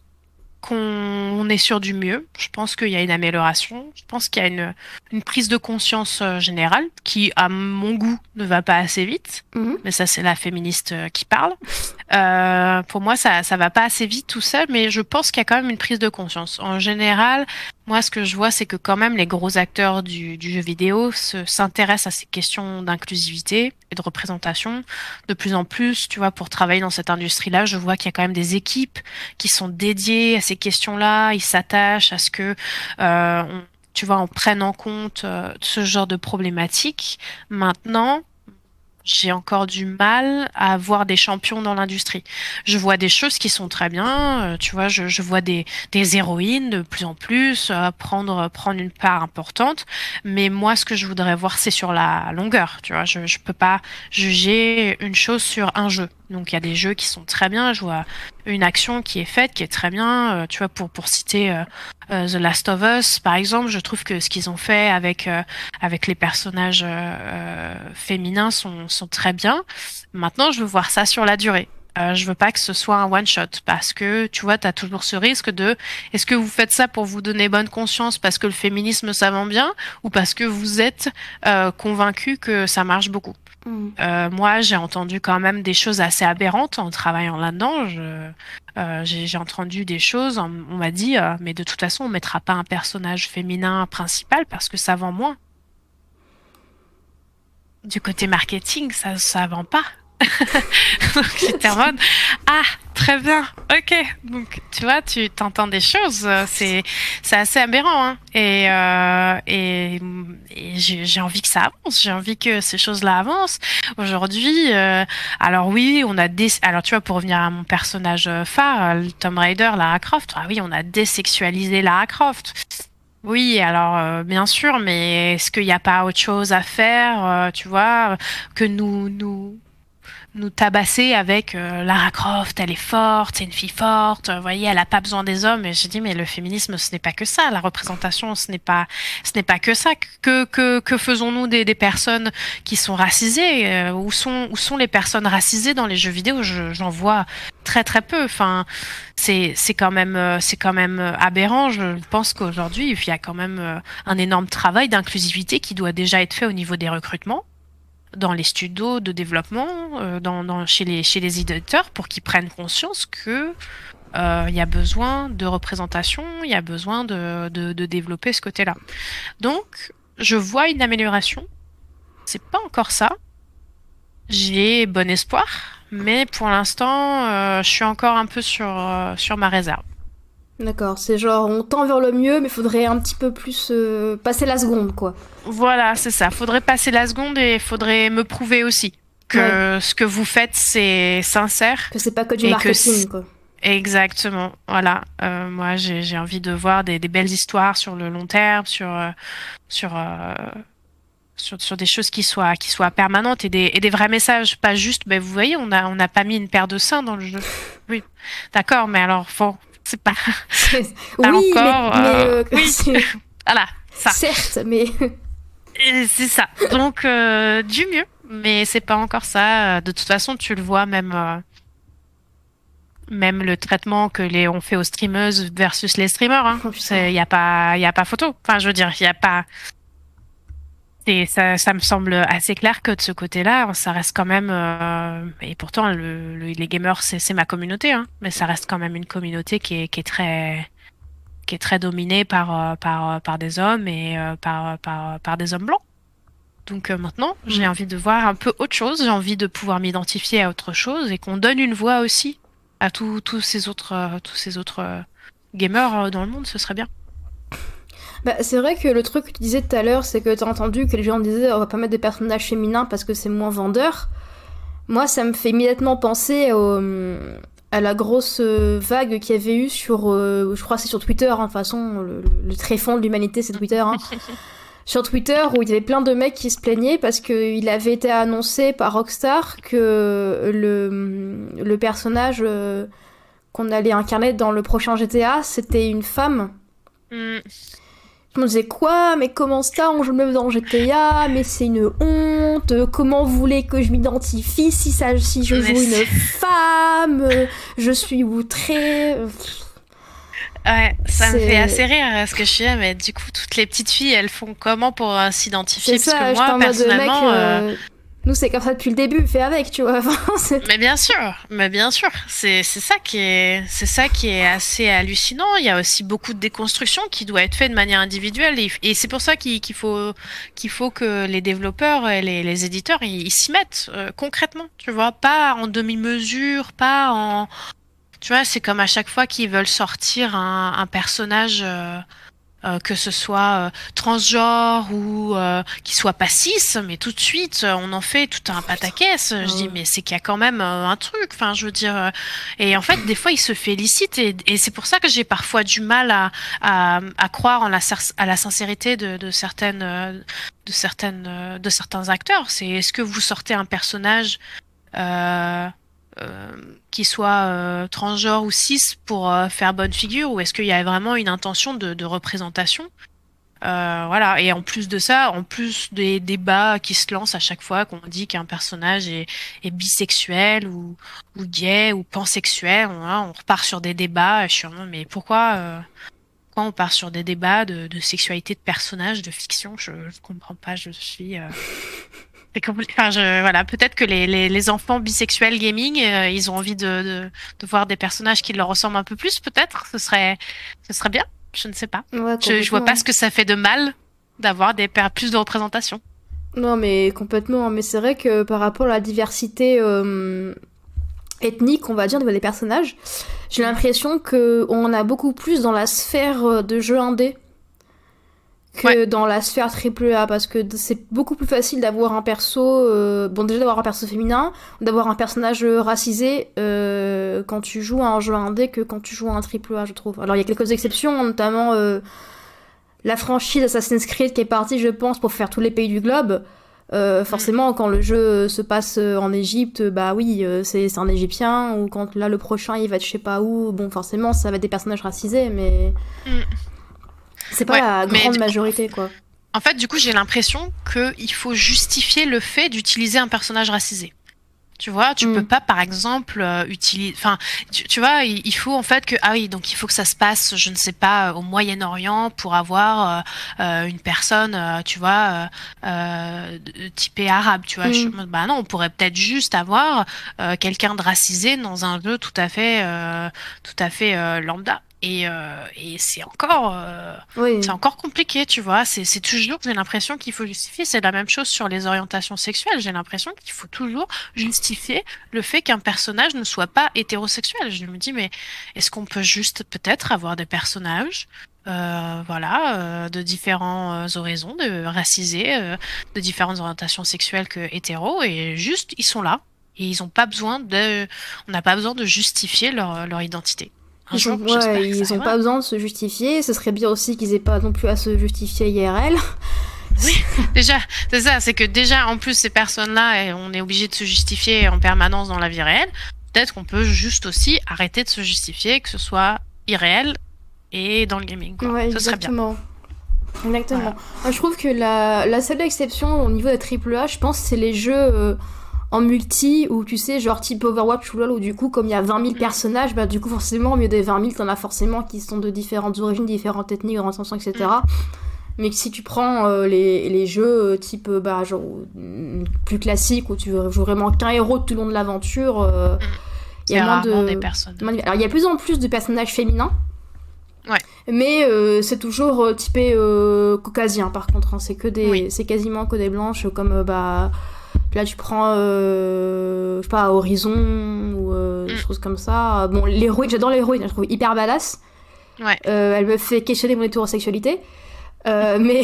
qu'on est sur du mieux. Je pense qu'il y a une amélioration. Je pense qu'il y a une, une, prise de conscience euh, générale qui, à mon goût, ne va pas assez vite. Mhm. Mais ça, c'est la féministe euh, qui parle. Euh, pour moi, ça, ça va pas assez vite tout seul, mais je pense qu'il y a quand même une prise de conscience. En général, moi, ce que je vois, c'est que quand même les gros acteurs du, jeu vidéo s'intéressent à ces questions d'inclusivité et de représentation de plus en plus. Tu vois, pour travailler dans cette industrie-là, je vois qu'il y a quand même des équipes qui sont dédiées à ces questions-là. Ils s'attachent à ce que euh, tu vois, on prenne en compte euh, ce genre de problématiques. Maintenant, j'ai encore du mal à voir des champions dans l'industrie. Je vois des choses qui sont très bien, euh, tu vois, je, je vois des, des héroïnes de plus en plus euh, prendre prendre une part importante, mais moi ce que je voudrais voir c'est sur la longueur, tu vois, je je peux pas juger une chose sur un jeu. Donc il y a des jeux qui sont très bien, je vois une action qui est faite qui est très bien, euh, tu vois pour pour citer The Last of Us par exemple, je trouve que ce qu'ils ont fait avec avec les personnages féminins sont sont très bien. Maintenant, je veux voir ça sur la durée. Euh, je veux pas que ce soit un one shot parce que tu vois, tu as toujours ce risque de est-ce que vous faites ça pour vous donner bonne conscience parce que le féminisme ça va bien ou parce que vous êtes euh, convaincu que ça marche beaucoup? Euh, moi, j'ai entendu quand même des choses assez aberrantes en travaillant là-dedans. Euh, j'ai entendu des choses, on, m'a dit, euh, mais de toute façon, on mettra pas un personnage féminin principal parce que ça vend moins du côté marketing, ça ça vend pas. Donc j'étais en ah très bien. Ok. Donc tu vois tu t'entends des choses. Euh, c'est c'est assez aberrant hein. et euh, et, j'ai envie que ça avance. J'ai envie que ces choses là avancent. Aujourd'hui euh, alors oui on a des alors tu vois pour revenir à mon personnage phare Tom Raider Lara Croft. Ah oui on a désexualisé Lara Croft. Oui, alors euh, bien sûr, mais est-ce qu'il n'y a pas autre chose à faire, euh, tu vois, que nous nous nous tabasser avec euh, Lara Croft, elle est forte, c'est une fille forte, vous voyez, elle a pas besoin des hommes. Et j'ai dit mais le féminisme ce n'est pas que ça, la représentation ce n'est pas ce n'est pas que ça. Que que, que faisons-nous des, des personnes qui sont racisées? Où sont où sont les personnes racisées dans les jeux vidéo? J'en vois très très peu. Enfin, c'est quand même euh, c'est quand même euh, aberrant. Je pense qu'aujourd'hui, il y a quand même euh, un énorme travail d'inclusivité qui doit déjà être fait au niveau des recrutements dans les studios de développement, dans, dans, chez les chez les éditeurs, pour qu'ils prennent conscience que il y a besoin de représentation, il y a besoin de, de, de développer ce côté-là. Donc, je vois une amélioration. C'est pas encore ça. J'ai bon espoir mais pour l'instant, euh, je suis encore un peu sur, euh, sur ma réserve. D'accord, c'est genre on tend vers le mieux, mais il faudrait un petit peu plus euh, passer la seconde, quoi. Voilà, c'est ça. Faudrait passer la seconde et il faudrait me prouver aussi que ce que vous faites, c'est sincère. Que c'est pas que du marketing, quoi. Exactement, voilà. moi, j'ai envie de voir des, des, belles histoires sur le long terme, sur sur sur, sur des choses qui soient qui soient permanentes et des, et des vrais messages, pas juste. Ben vous voyez, on a on n'a pas mis une paire de seins dans le jeu. Oui, d'accord, mais alors bon, c'est pas, pas oui, encore. Mais, euh, oui, voilà, ça. Certes, mais c'est ça. Donc euh, du mieux, mais c'est pas encore ça. De toute façon, tu le vois même. Euh, même le traitement que les on fait aux streameuses versus les streamers, il hein. oh, y a pas, il y a pas photo. Enfin, je veux dire, il y a pas, et ça, ça me semble assez clair que de ce côté-là, ça reste quand même, euh, et pourtant le, les gamers c'est ma communauté, hein, mais ça reste quand même une communauté qui est, qui est très qui est très dominée par euh, par par des hommes et euh, par, par par des hommes blancs. Donc maintenant, j'ai mm. envie de voir un peu autre chose, j'ai envie de pouvoir m'identifier à autre chose et qu'on donne une voix aussi à tous tous ces autres tous ces autres gamers dans le monde, ce serait bien. Bah, c'est vrai que le truc que tu disais tout à l'heure, c'est que t'as entendu que les gens disaient on va pas mettre des personnages féminins parce que c'est moins vendeur. Moi, ça me fait immédiatement penser à la grosse euh, vague qu'il y avait eu sur, euh, je crois c'est sur Twitter, hein, de toute façon, le, le tréfonds de l'humanité c'est Twitter. Hein. sur Twitter où il y avait plein de mecs qui se plaignaient parce qu'il avait été annoncé par Rockstar que le, le personnage euh, qu'on allait incarner dans le prochain GTA, c'était une femme. Mm. Je me disais quoi Mais comment ça On joue même dans GTA Mais c'est une honte Comment vous voulez que je m'identifie si, ça, si je joue une femme Je suis outrée Ouais, ça me fait assez rire ce que je suis là, mais du coup, toutes les petites filles, elles font comment pour euh, s'identifier? Parce que moi, personnellement. Euh, nous, c'est comme ça depuis le début, fait avec, tu vois. mais bien sûr, mais bien sûr, c'est ça qui est ça qui est assez hallucinant. Il y a aussi beaucoup de déconstruction qui doit être fait de manière individuelle et, c'est pour ça qu'il faut qu'il faut que les développeurs et les, éditeurs ils s'y mettent euh, concrètement, tu vois, pas en demi-mesure, pas en tu vois, c'est comme à chaque fois qu'ils veulent sortir un, un personnage. Euh, euh, que ce soit euh, transgenre ou euh, qu'il soit pas cis, mais tout de suite on en fait tout un pataquès. Je dis mais c'est qu'il y a quand même un truc. Enfin, je veux dire. et en fait, des fois, il se félicite et, et c'est pour ça que j'ai parfois du mal à, à, à croire en la, à la sincérité de, de certaines de certaines de certains acteurs. C'est est-ce que vous sortez un personnage euh, euh, qui soit euh, transgenre ou cis pour euh, faire bonne figure ou est-ce qu'il y a vraiment une intention de, de représentation? Voilà, et en plus de ça, en plus des débats qui se lancent à chaque fois qu'on dit qu'un personnage est, est, bisexuel ou, ou gay ou pansexuel, on, on repart sur des débats. Je suis mais pourquoi, pourquoi on part sur des débats de, de sexualité de personnages de fiction? Je, je comprends pas. Je suis Enfin, je, voilà, peut-être que les, les, les, enfants bisexuels gaming, euh, ils ont envie de, de, de, voir des personnages qui leur ressemblent un peu plus, peut-être. Ce serait, ce serait bien. Je ne sais pas. je, je vois pas ce que ça fait de mal d'avoir des plus de représentation. Non, mais complètement. Mais c'est vrai que par rapport à la diversité euh, ethnique, on va dire, des personnages, j'ai l'impression que on a beaucoup plus dans la sphère euh, de jeux indés que dans la sphère triple A parce que c'est beaucoup plus facile d'avoir un perso euh, bon déjà d'avoir un perso féminin d'avoir un personnage racisé euh, quand tu joues à un jeu indé que quand tu joues à un triple A je trouve alors il y a quelques exceptions notamment euh, la franchise Assassin's Creed qui est partie je pense pour faire tous les pays du globe mm. forcément, quand le jeu se passe en Égypte, bah oui, c'est un Égyptien, ou quand là le prochain il va être je sais pas où, bon, forcément, ça va être des personnages racisés, mais. Mm. C'est pas la grande majorité, quoi. En fait, du coup, j'ai l'impression qu'il faut justifier le fait d'utiliser un personnage racisé. Tu vois, tu mm. peux pas, par exemple, euh, utiliser. Enfin, tu, vois, il, faut en fait que ah oui, donc il faut que ça se passe, je ne sais pas, au Moyen-Orient pour avoir euh, euh une personne, euh, tu vois, typée arabe. Tu vois, mm. bah non, on pourrait peut-être juste avoir quelqu'un de racisé dans un jeu tout à fait, tout à fait lambda. Et, euh, et c'est encore, euh, c'est encore compliqué, tu vois. C'est toujours, j'ai l'impression qu'il faut justifier. C'est la même chose sur les orientations sexuelles. J'ai l'impression qu'il faut toujours justifier le fait qu'un personnage ne soit pas hétérosexuel. Je me dis, mais est-ce qu'on peut juste peut-être avoir des personnages euh, voilà, euh, de différents euh, horizons, de racisés, euh, de différentes orientations sexuelles que hétéros, et juste ils sont là et ils ont pas besoin de, on n'a pas besoin de justifier leur, leur identité. Ils, ont, pas besoin de se justifier. Ce serait bien aussi qu'ils aient pas non plus à se justifier IRL. Oui, déjà, c'est ça, c'est que déjà, en plus, ces personnes-là, on est obligé de se justifier en permanence dans la vie réelle. Peut-être qu'on peut juste aussi arrêter de se justifier, que ce soit irréel et dans le gaming. Quoi. Ouais, ce exactement. Serait bien. Exactement. je trouve que la, la seule exception au niveau des AAA, je pense, c'est les jeux. Euh, en multi où tu sais genre type Overwatch ou LoL où du coup comme il y a 20 000 personnages bah du coup forcément au mieux des 20 000 t'en as forcément qui sont de différentes origines différentes ethnies orientations etc mm. mais si tu prends euh, les, les, jeux euh, type euh, bah genre plus classiques où tu joues vraiment qu'un héros tout le long de l'aventure mm. il y a moins de des personnes alors il y a plus en plus de personnages féminins Ouais. Mais c'est toujours typé caucasien par contre. Hein. C'est que des, c'est quasiment que des blanches comme bah Là, tu prends, euh, je sais pas, Horizon ou euh, des mm. choses comme ça. Bon, l'héroïne, j'adore l'héroïne, je la trouve hyper badass. Ouais. Euh, elle me fait questionner mon hétérosexualité. Mais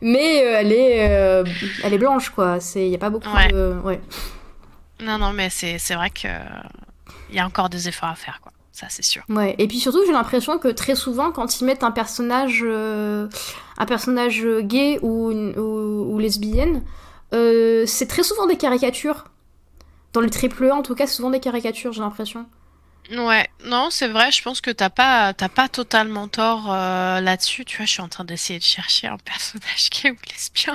mais elle, est, elle est blanche, quoi. Il n'y a pas beaucoup de. Ouais. Non, non, mais c'est vrai qu'il y a encore des efforts à faire, quoi. Ça, c'est sûr. Ouais. Et puis surtout, j'ai l'impression que très souvent, quand ils mettent un personnage, un personnage gay ou, ou, ou lesbienne, euh, c'est très souvent des caricatures. Dans le triple E, en tout cas, c'est souvent des caricatures, j'ai l'impression. Ouais, non, c'est vrai, je pense que t'as pas, t'as pas totalement tort euh, là-dessus. Tu vois, je suis en train d'essayer de chercher un personnage qui est lesbien.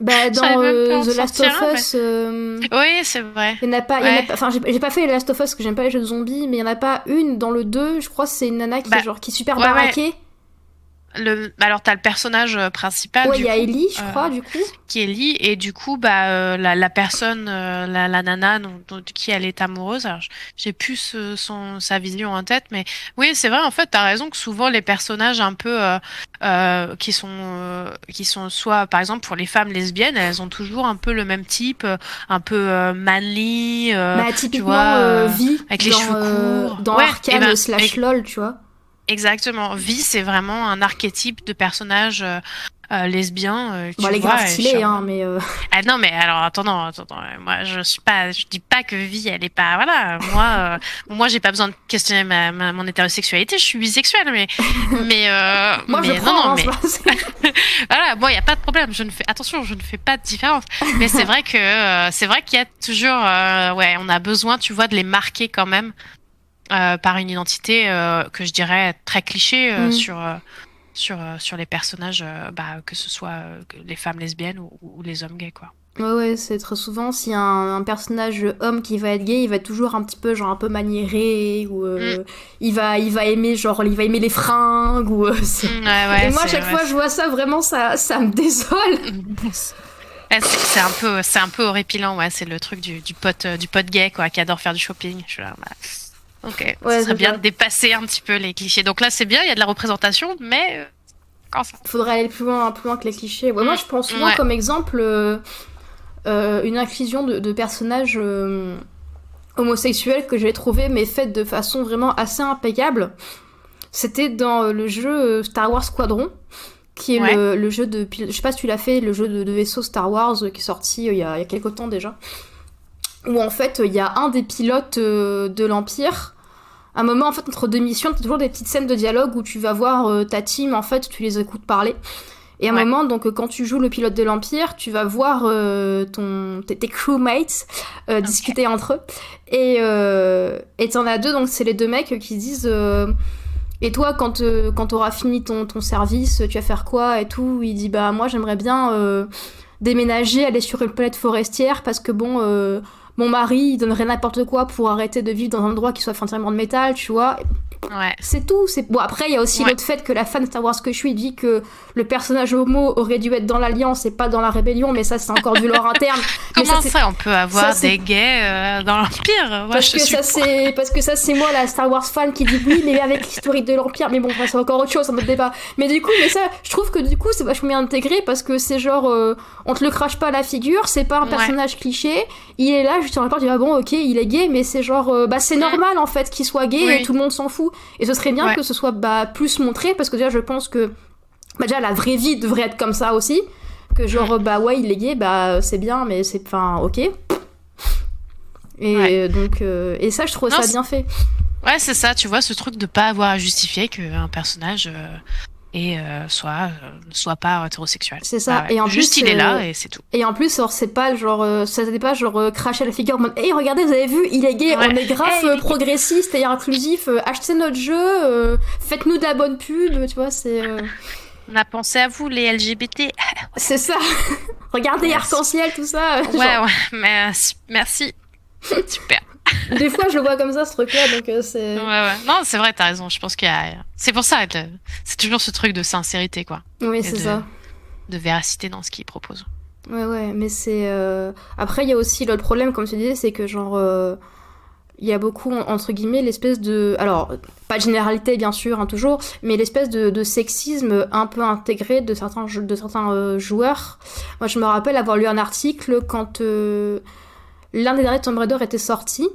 Bah, dans euh, The Last of Us. Oui, c'est vrai. Il n'y en a pas, enfin, j'ai pas fait The Last of Us parce que j'aime pas les jeux de zombies, mais il y en a pas une dans le 2, je crois, c'est une nana qui, bah, est, genre, qui est super baraquée. Le, alors t'as le personnage euh, principal. Ouais, il y a Ellie, je crois, euh, du coup. Qui est Ellie et du coup bah euh, la, la, personne, la, la, nana dont, de qui elle est amoureuse. J'ai plus son sa vision en tête, mais oui c'est vrai en fait t'as raison que souvent les personnages un peu qui sont qui sont soit par exemple pour les femmes lesbiennes elles ont toujours un peu le même type, un peu manly. bah typiquement vie avec les cheveux courts. dans Arcane ben, slash lol tu vois. Exactement. Vi, c'est vraiment un archétype de personnage euh, lesbien. Euh, bon, les grave stylé, hein, mais. Euh... Ah non, mais alors attends, attends, moi je suis pas, je dis pas que vie elle est pas, voilà, moi, euh, moi j'ai pas besoin de questionner ma, ma, mon hétérosexualité, je suis bisexuelle, mais, mais, euh, moi mais je prends, non, non, mais voilà, moi il y a pas de problème, je ne fais, attention, je ne fais pas de différence, mais c'est vrai que c'est vrai qu'il y a toujours, ouais, on a besoin, tu vois, de les marquer quand même. Par une identité que je dirais très cliché mm. sur sur, euh, sur les personnages, euh, bah, que ce soit euh, les femmes lesbiennes ou, ou, les hommes gays, quoi. Ouais, ouais, c'est très souvent, si un, un, personnage homme qui va être gay, il va être toujours un petit peu, genre, un peu maniéré, ou euh, mm. il, va, il va aimer, genre, il va aimer les fringues, ou... Euh, ouais, ouais, Et moi, à chaque fois, je vois ça, vraiment, ça, ça me désole C'est un peu, c'est un peu horripilant, ouais. C'est le truc du, du pote, du pote gay, quoi, qui adore faire du shopping. Je suis là, bah... Ok, ouais, ce serait bien de dépasser un petit peu les clichés. Donc là, c'est bien, il y a de la représentation, mais quand ça. Il faudrait aller plus loin, plus loin que les clichés. Ouais, Moi, je pense souvent ouais. comme exemple euh, euh, une inclusion de, de personnages euh, homosexuels que j'ai trouvé, mais faite de façon vraiment assez impeccable. C'était dans le jeu Star Wars Squadron, qui est ouais. le, le, jeu de. Je sais pas si tu l'as fait, le jeu de, de, vaisseau Star Wars qui est sorti il y a, il y a quelques temps déjà où en fait il y a un des pilotes euh, de l'Empire. Un moment, en fait, entre deux missions, t'as toujours des petites scènes de dialogue où tu vas voir euh, ta team, en fait, tu les écoutes parler. Et à un moment, donc, quand tu joues le pilote de l'Empire, tu vas voir euh, ton, tes, tes crewmates euh, okay. discuter entre eux. Et euh, et t'en as deux, donc c'est les deux mecs qui disent euh, Et toi, quand, quand t'auras fini ton, ton service, tu vas faire quoi et tout Il dit Bah, moi, j'aimerais bien déménager, aller sur une planète forestière parce que bon mon mari, il donnerait n'importe quoi pour arrêter de vivre dans un endroit qui soit entièrement de métal, tu vois. Ouais. C'est tout. C'est bon. Après, il y a aussi ouais. l'autre fait que la fan de Star Wars que je suis dit que le personnage homo aurait dû être dans l'Alliance et pas dans la Rébellion, mais ça c'est encore du lore interne. Comment ça, ça on peut avoir ça, des gays euh, dans l'Empire ouais, parce, que ça, c'est... parce que ça c'est moi la Star Wars fan qui dit oui, mais avec l'historique de l'Empire. Mais bon, c'est encore autre chose, un autre débat. Mais du coup, mais ça, je trouve que du coup c'est vachement bien intégré parce que c'est genre euh, on te le crache pas à la figure, c'est pas un personnage cliché. Il est là, je te tu dis ah bon ok, il est gay, mais c'est genre euh, bah c'est normal en fait qu'il soit gay oui. et tout le monde s'en fout. Et ce serait bien ouais. que ce soit bah, plus montré parce que déjà je pense que bah, déjà la vraie vie devrait être comme ça aussi que genre bah ouais il est gay bah c'est bien mais c'est enfin ok et ouais. donc euh, et ça je trouve non, ça bien fait ouais c'est ça tu vois ce truc de pas avoir à justifier qu'un personnage euh, et euh, soit euh, soit pas hétérosexuel. C'est ça. Ah ouais. Et en juste plus, il est là et c'est tout. Et en plus, c'est pas genre euh, ça c'était pas genre euh, cracher la figure en mode "Hey, regardez, vous avez vu, il est gay, ouais. on est grave hey, progressiste et inclusif, achetez notre jeu, faites-nous de la bonne pub", tu vois, c'est on a pensé à vous, les LGBT. C'est ça. Regardez, arc-en-ciel, tout ça. Ouais, genre... ouais, merci. Super. Des fois, je le vois comme ça, ce truc-là, donc euh, c'est. Ouais, ouais. Non, c'est vrai, t'as raison. Je pense qu'il y a. C'est pour ça, c'est toujours ce truc de sincérité, quoi. Oui, c'est ça. De véracité dans ce qu'il propose. Ouais, ouais, mais c'est. Euh... Après, il y a aussi l'autre problème, comme tu disais, c'est que genre. Euh il y a beaucoup, entre guillemets, l'espèce de... Alors, pas de généralité, bien sûr, hein, toujours, mais l'espèce de, de, sexisme un peu intégré de certains, de certains euh, joueurs. Moi, je me rappelle avoir lu un article quand euh, l'un des derniers Tomb Raider était sorti.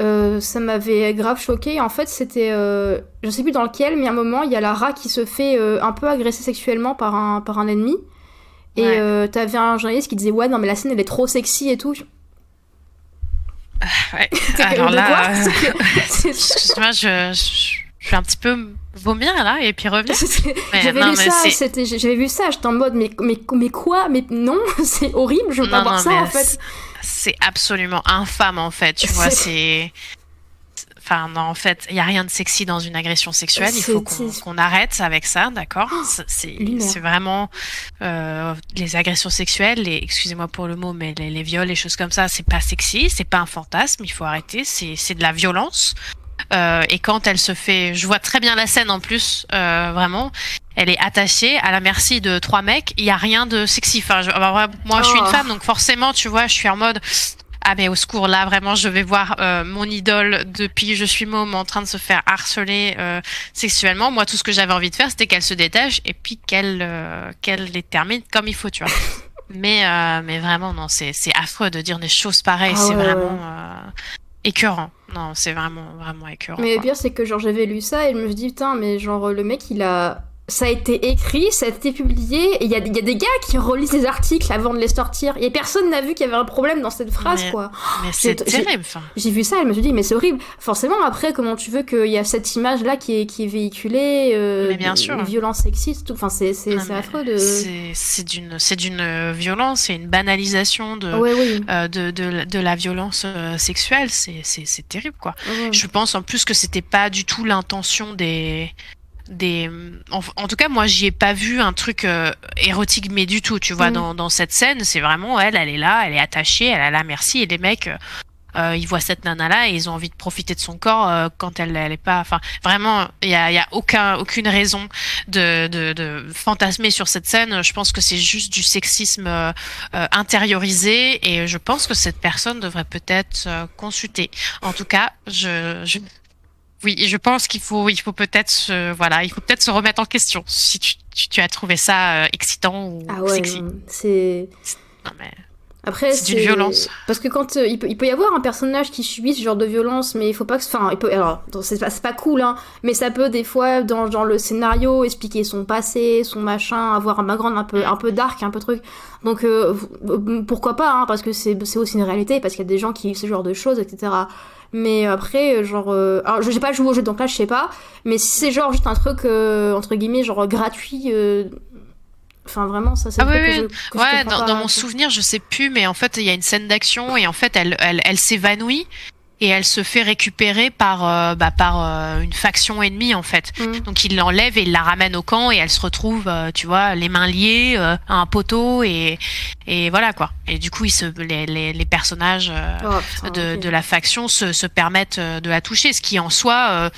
Euh, ça m'avait grave choqué. En fait, c'était... Euh, je sais plus dans lequel, mais à un moment, il y a Lara qui se fait euh, un peu agresser sexuellement par un, par un ennemi. Et ouais. t'avais un journaliste qui disait « Ouais, non, mais la scène, elle est trop sexy et tout. » ouais. Alors là, euh... excuse-moi, je, je, je suis un petit peu vomir là et puis revenir. J'avais vu ça, c'était, j'avais vu ça, j'étais en mode mais mais mais quoi? Mais non, c'est horrible, je veux pas non, voir ça en fait. C'est absolument infâme en fait, tu vois, c'est Enfin, non, en fait, il n'y a rien de sexy dans une agression sexuelle. Il faut qu'on qu arrête avec ça, d'accord oh, C'est vraiment euh, les agressions sexuelles, les, excusez-moi pour le mot, mais les, les viols, les choses comme ça, c'est pas sexy, c'est pas un fantasme. Il faut arrêter. C'est de la violence. Euh, et quand elle se fait, je vois très bien la scène en plus, euh, vraiment. Elle est attachée à la merci de trois mecs. Il y a rien de sexy. Enfin, je, moi, oh. je suis une oh. femme, donc forcément, tu vois, je suis en mode ah mais au secours là vraiment je vais voir euh, mon idole depuis je suis môme en train de se faire harceler euh, sexuellement moi tout ce que j'avais envie de faire c'était qu'elle se détache et puis qu'elle euh, qu'elle les termine comme il faut tu vois mais mais vraiment non c'est c'est affreux de dire des choses pareilles ah, c'est ouais, vraiment ouais. écœurant non, c'est vraiment, vraiment écœurant. Mais le pire, c'est que genre j'avais lu ça et je me suis dit, putain, mais genre le mec, il a ça a été écrit, ça a été publié, et il y a, y a, des gars qui relisent les articles avant de les sortir, et personne n'a vu qu'il y avait un problème dans cette phrase, quoi. Mais c'est terrible, J'ai vu ça, elle me suis dit, mais c'est horrible. Forcément, après, comment tu veux qu'il y a cette image-là qui est, qui est véhiculée, euh, mais bien sûr. violence sexiste, tout. Enfin, c'est affreux de... C'est d'une violence, c'est une banalisation de, euh, de, de, de, la violence euh, sexuelle, c'est terrible, quoi. Je pense en plus que c'était pas du tout l'intention des des en, tout cas moi j'y ai pas vu un truc euh, érotique mais du tout tu vois mm. dans, dans cette scène. C'est vraiment elle elle est là elle est attachée elle a la merci. Et les mecs euh, euh, ils voient cette nana là et ils ont envie de profiter de son corps quand elle elle est pas enfin vraiment il y a, y a aucun aucune raison de, de, de, fantasmer sur cette scène. Je pense que c'est juste du sexisme intériorisé et je pense que cette personne devrait peut-être consulter. En tout cas je, je oui, je pense qu'il faut, il faut peut-être, se, voilà, il faut peut-être se remettre en question si tu, tu, as trouvé ça euh, excitant ou ah ouais, sexy. C'est. mais. Après, c'est d'une violence. Parce que quand euh, il, peut, il, peut, y avoir un personnage qui subit ce genre de violence, mais il faut pas que. Enfin, il peut. Alors, c'est pas, pas cool, hein. Mais ça peut des fois dans, dans le scénario expliquer son passé, son machin, avoir un background un peu, un peu dark, un peu truc. Donc euh, pourquoi pas, hein, Parce que c'est aussi une réalité, parce qu'il y a des gens qui vivent ce genre de choses, etc. Mais après, genre. Euh, alors, je sais pas jouer au jeu, donc là, je sais pas. Mais si c'est genre juste un truc, euh, entre guillemets, genre gratuit. Euh, enfin, vraiment, ça, c'est ah, oui, oui. ouais, dans, mon souvenir, je sais plus, mais en fait, il y a une scène d'action et en fait, elle, elle, elle s'évanouit et elle se fait récupérer par euh, bah, par euh, une faction ennemie en fait. Mm. Donc il l'enlève et il la ramène au camp et elle se retrouve, euh, tu vois, les mains liées à un poteau et et voilà quoi. Et du coup, ils se, les, les, les personnages oh, de, de la faction se, se permettent de la toucher, ce qui en soi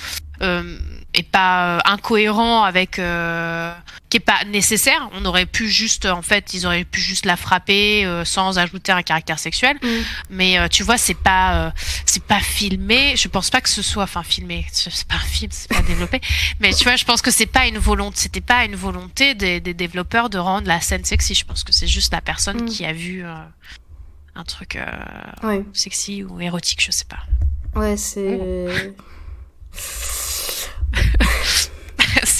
est pas incohérent avec qui est pas nécessaire. On aurait pu juste, en fait, ils auraient pu juste la frapper euh, sans ajouter un caractère sexuel. Mm. Mais euh, tu vois, c'est pas, euh, c'est pas filmé. Je pense pas que ce soit, enfin, filmé. C'est pas un film, c'est pas développé. Mais tu vois, je pense que c'est pas une volonté, c'était pas une volonté des, des, développeurs de rendre la scène sexy. Je pense que c'est juste la personne mm. qui a vu un truc sexy ou érotique, je sais pas. Ouais, c'est.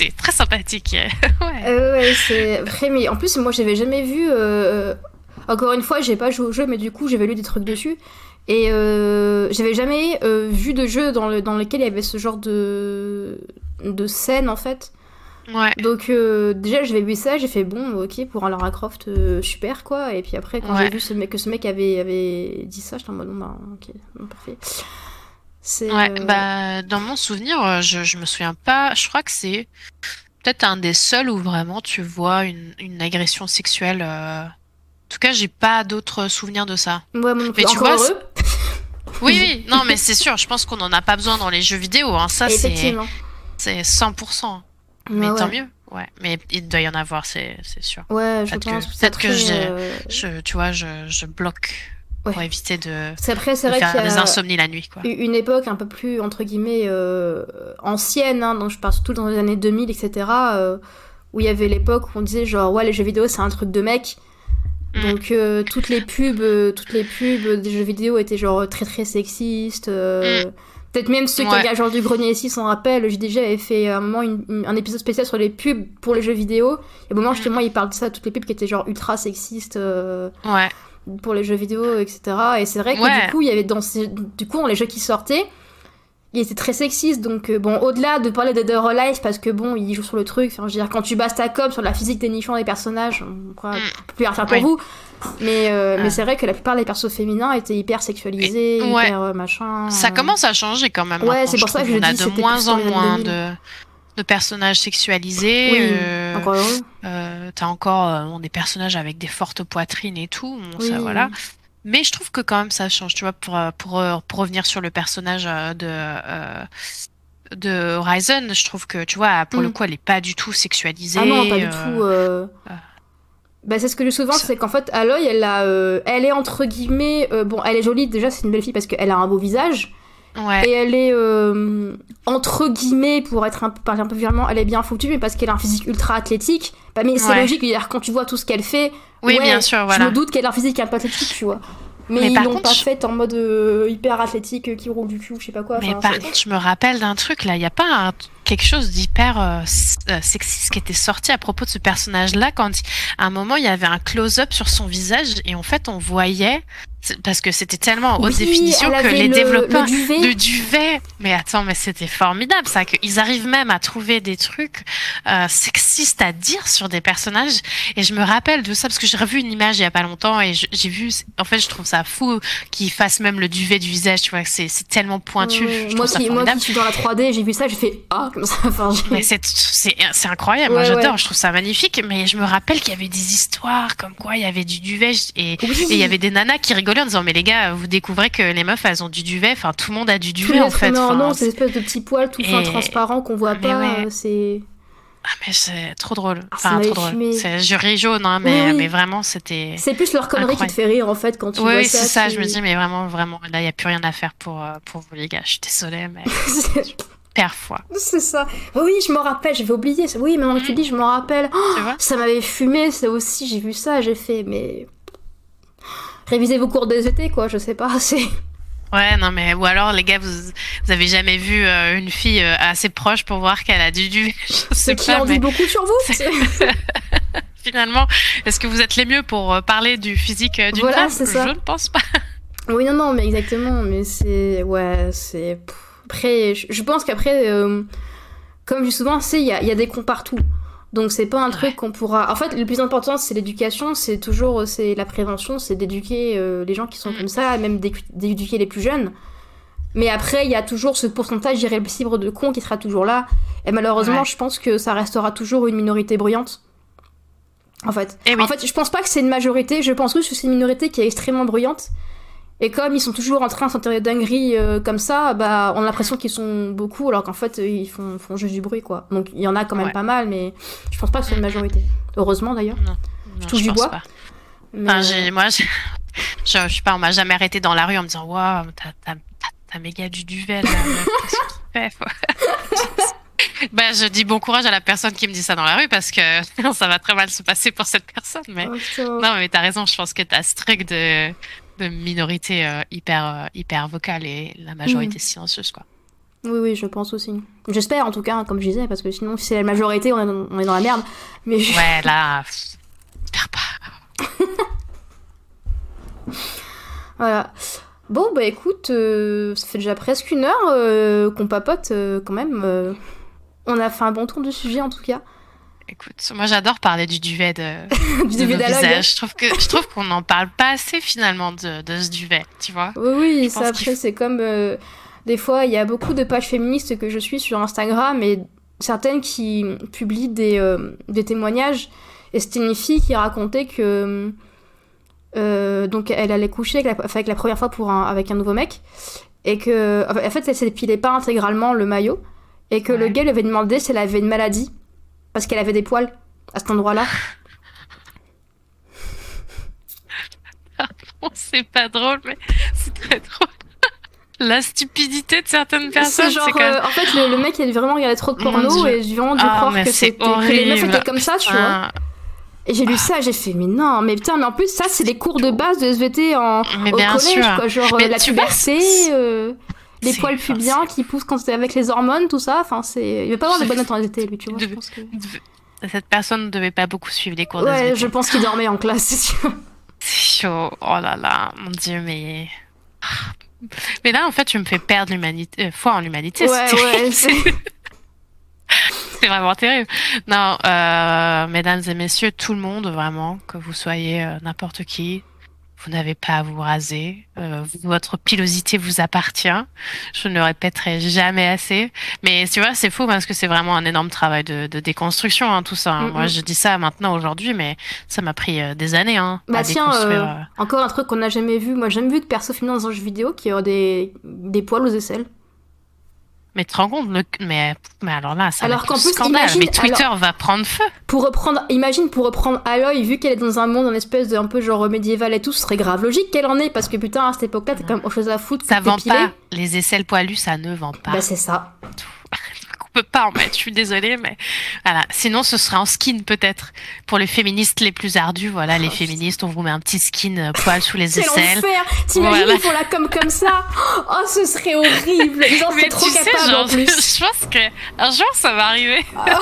c'est très sympathique. ouais, euh, ouais c'est vrai, mais en plus, moi, j'avais jamais vu. Euh, encore une fois, j'ai pas joué au jeu, mais du coup, j'avais lu des trucs dessus. Et euh, j'avais jamais vu de jeu dans, le, dans lequel il y avait ce genre de, de scène, en fait. Ouais. Donc déjà j'avais vu ça, j'ai fait bon ok pour un Lara Croft super quoi et puis après quand j'ai vu ce mec, que ce mec avait, avait dit ça j'étais en mode non bah ok parfait. Ouais, euh, bah, dans mon souvenir, euh, je, je me souviens pas. Je crois que c'est peut-être un des seuls où vraiment tu vois une, une agression sexuelle. Euh. En tout cas, j'ai pas d'autres souvenirs de ça. Ouais, mais tu vois, oui, oui, non, mais c'est sûr. Je pense qu'on en a pas besoin dans les jeux vidéo. Hein. Ça, c'est c'est 100%. Mais tant mieux. Ouais, mais il doit y en avoir, c'est sûr. Ouais, je pense. Peut-être que, je, je, tu vois, je, je bloque pour éviter de, après, faire des insomnies la nuit. Quoi. Une époque un peu plus, entre guillemets, euh, ancienne, hein, donc je parle surtout dans les années 2000, etc., euh, où il y avait l'époque où on disait genre, ouais, les jeux vidéo, c'est un truc de mec. Mm. Donc euh, toutes les pubs, toutes les pubs des jeux vidéo étaient genre très très sexistes. Mm. Peut-être même ceux qui ont genre du grenier ici s'en rappellent. J'ai déjà fait un moment un épisode spécial sur les pubs pour les jeux vidéo. Et au moment mm. justement, il parle de ça, toutes les pubs qui étaient genre ultra sexistes. ouais pour les jeux vidéo, etc. Et c'est vrai que du coup, il y avait dans ces... du coup, les jeux qui sortaient, il était très sexiste. Donc, euh, bon, au-delà de parler de Dead Life, parce que bon, il joue sur le truc. Enfin, je veux dire, quand tu bases ta com sur la physique des nichons des personnages, on croit mm. plus faire pour vous. Mais, euh, mais c'est vrai que la plupart des persos féminins étaient hyper sexualisés, hyper euh, machin. Ça commence à changer quand même. Ouais, c'est pour ça que je dis. On a de moins en moins de de personnages sexualisés. Oui, euh, encore euh, T'as encore euh, des personnages avec des fortes poitrines et tout. ça, voilà. Mais je trouve que quand même ça change, tu vois, pour, pour, pour revenir sur le personnage de, de Horizon, je trouve que, tu vois, pour le mm. coup, elle est pas du tout sexualisée. Ah non, pas du tout. Bah, c'est ce que je souvent, c'est qu'en fait, Aloy, elle, a, elle est entre guillemets. bon, elle est jolie, déjà, c'est une belle fille parce qu'elle a un beau visage. Et elle est, euh, entre guillemets, pour être un peu, parler un peu virement, elle est bien foutue, mais parce qu'elle a un physique ultra athlétique. Bah, mais c'est logique, dire, quand tu vois tout ce qu'elle fait, oui, bien sûr, voilà. je me doute qu'elle a un physique un peu athlétique, tu vois. Mais, ils l'ont pas faite en mode euh, hyper athlétique qui roule du cul, je sais pas quoi. Mais par contre, je me rappelle d'un truc là, il y a pas un quelque chose d'hyper euh, euh, sexiste qui était sorti à propos de ce personnage-là quand à un moment il y avait un close-up sur son visage et en fait on voyait parce que c'était tellement en haute définition que les développeurs le duvet. Mais attends, mais c'était formidable ça qu'ils arrivent même à trouver des trucs euh, sexistes à dire sur des personnages. Et je me rappelle de ça parce que j'ai revu une image il y a pas longtemps et j'ai vu. En fait, je trouve ça fou qu'ils fassent même le duvet du visage. Tu vois, c'est tellement pointu. moi, qui, moi qui suis dans la 3D, j'ai vu ça, j'ai fait ah comme ça. Enfin, mais c'est c'est incroyable. moi, j'adore. Je trouve ça magnifique. Mais je me rappelle qu'il y avait des histoires comme quoi il y avait du duvet et il y avait des nanas qui rigolaient en disant mais les gars vous découvrez que les meufs elles ont du duvet. Enfin tout le monde a du duvet en fait. non non c'est espèce de petits poils tout fin transparent qu'on voit pas c'est ah mais c'est trop drôle. Ah, enfin trop drôle. c'est jury jaune hein, mais mais vraiment c'était c'est plus leur connerie qui te fait rire en fait quand tu oui, vois ça oui c'est ça je me dis mais vraiment vraiment là il y a plus rien à faire pour euh, pour vous les gars. Je suis désolée mais Parfois. C'est ça. Oui, je me rappelle, j'avais oublié. Oui, maintenant que tu dis, je me rappelle. Oh, ça m'avait fumé, ça aussi, j'ai vu ça, j'ai fait, mais révisez vos cours des étés, quoi, je sais pas, c'est... Ouais, non, mais ou alors les gars, vous, vous avez jamais vu euh, une fille euh, assez proche pour voir qu'elle a du du. Ce qui en dit beaucoup sur vous. Finalement, est-ce que vous êtes les mieux pour euh, parler du physique d'une voilà, femme? ça. Je ne pense pas. Oui, non, non, mais exactement. Mais c'est ouais, c'est après. Je pense qu'après, comme je dis souvent, c'est il y a, y a des cons partout. Donc c'est pas un truc qu'on pourra. En fait, le plus important c'est l'éducation, c'est toujours c'est la prévention, c'est d'éduquer euh, les gens qui sont mm. comme ça, même d'éduquer les plus jeunes. Mais après, il y a toujours ce pourcentage irréversible de cons qui sera toujours là. Et malheureusement, je pense que ça restera toujours une minorité bruyante. En fait. Eh en fait, je pense pas que c'est une majorité, je pense que c'est une minorité qui est extrêmement bruyante et comme ils sont toujours en train de s'enterrer dingueries euh, comme ça, bah, on a l'impression qu'ils sont beaucoup, alors qu'en fait, ils font, font, juste du bruit, quoi. Donc, il y en a quand même pas mal, mais je pense pas que c'est une majorité. Heureusement, d'ailleurs. Je touche du bois. Pas. Enfin, j'ai, moi, je, je, sais pas, on m'a jamais arrêté dans la rue en me disant, waouh, t'as méga du duvet, là. Qu'est-ce bah, je dis bon courage à la personne qui me dit ça dans la rue parce que ça va très mal se passer pour cette personne. Mais oh, non, mais t'as raison. Je pense que t'as ce truc de de minorité euh, hyper, euh, hyper vocale et la majorité mm. silencieuse, quoi. Oui, oui, je pense aussi. J'espère en tout cas, comme je disais, parce que sinon, si c'est la majorité, on est, dans, la merde. Mais Ouais, là, faire pas. voilà. Bon, bah écoute, euh, ça fait déjà presque une heure qu'on papote quand même. on a fait un bon tour du sujet en tout cas. Écoute, moi j'adore parler du duvet de, du duvet visage. Je trouve que je trouve qu'on n'en parle pas assez finalement de, de, ce duvet, tu vois. Oui, oui, ça après c'est comme euh, des fois il y a beaucoup de pages féministes que je suis sur Instagram et certaines qui publient des, euh, des témoignages. Et c'était une fille qui racontait que euh, donc elle allait coucher avec la, avec la première fois pour avec un nouveau mec. Et que en fait elle s'épilait pas intégralement le maillot. Et que le gars lui avait demandé si elle avait une maladie parce qu'elle avait des poils à cet endroit-là. c'est pas drôle, mais c'est très drôle. La stupidité de certaines personnes. Genre, euh, en fait, le, mec, il a vraiment regardé trop de porno et j'ai vraiment dû ah, croire que, que les meufs étaient comme ça, tu vois. Et j'ai lu ça, j'ai fait, mais non, mais putain, mais en plus, ça, c'est les cours de base de SVT en, au collège, quoi. Genre, euh, la puberté, euh, les poils pubiens qui poussent quand c'est avec les hormones, tout ça. Enfin, c'est. Il va pas avoir de bonnes SVT, lui, tu vois. Je pense que... Cette personne ne devait pas beaucoup suivre les cours Ouais, je pense qu'il dormait en classe, c'est sûr. C'est chaud. Oh là là, mon dieu, mais. Mais là, en fait, tu me fais perdre l'humanité, euh, foi en l'humanité. Ouais, ouais, c'est. c'est vraiment terrible. Non, euh, mesdames et messieurs, tout le monde, vraiment, que vous soyez euh, n'importe qui, vous n'avez pas à vous raser, euh, votre pilosité vous appartient. Je ne le répéterai jamais assez. Mais tu vois, c'est fou parce que c'est vraiment un énorme travail de, de déconstruction, hein, tout ça. Hein. Moi, je dis ça maintenant aujourd'hui, mais ça m'a pris euh, des années. Hein, bah tiens, euh, encore un truc qu'on n'a jamais vu. Moi, j'ai jamais vu de perso féminin dans un jeu vidéo qui a des, des poils aux aisselles. Mais tu te rends compte, mais, mais alors là, ça alors qu'en plus, scandale. mais Twitter va prendre feu. Pour reprendre, imagine pour reprendre Aloy, vu qu'elle est dans un monde en espèce de un peu genre médiéval et tout, ce serait grave logique qu'elle en ait, parce que putain, à cette époque-là, t'es quand même autre chose à foutre. Ça vend pas. Les aisselles poilues, ça ne vend pas. Bah c'est ça. Peut pas en mettre. Je suis désolée, mais voilà. Sinon, ce sera en skin peut-être pour les féministes les plus ardus. Voilà, les oh, féministes, on vous met un petit skin euh, poil sous les aisselles. C'est T'imagines ils font la com comme ça Oh, ce serait horrible. Seraient trop capables en plus. Je pense que un jour ça va arriver. Ah.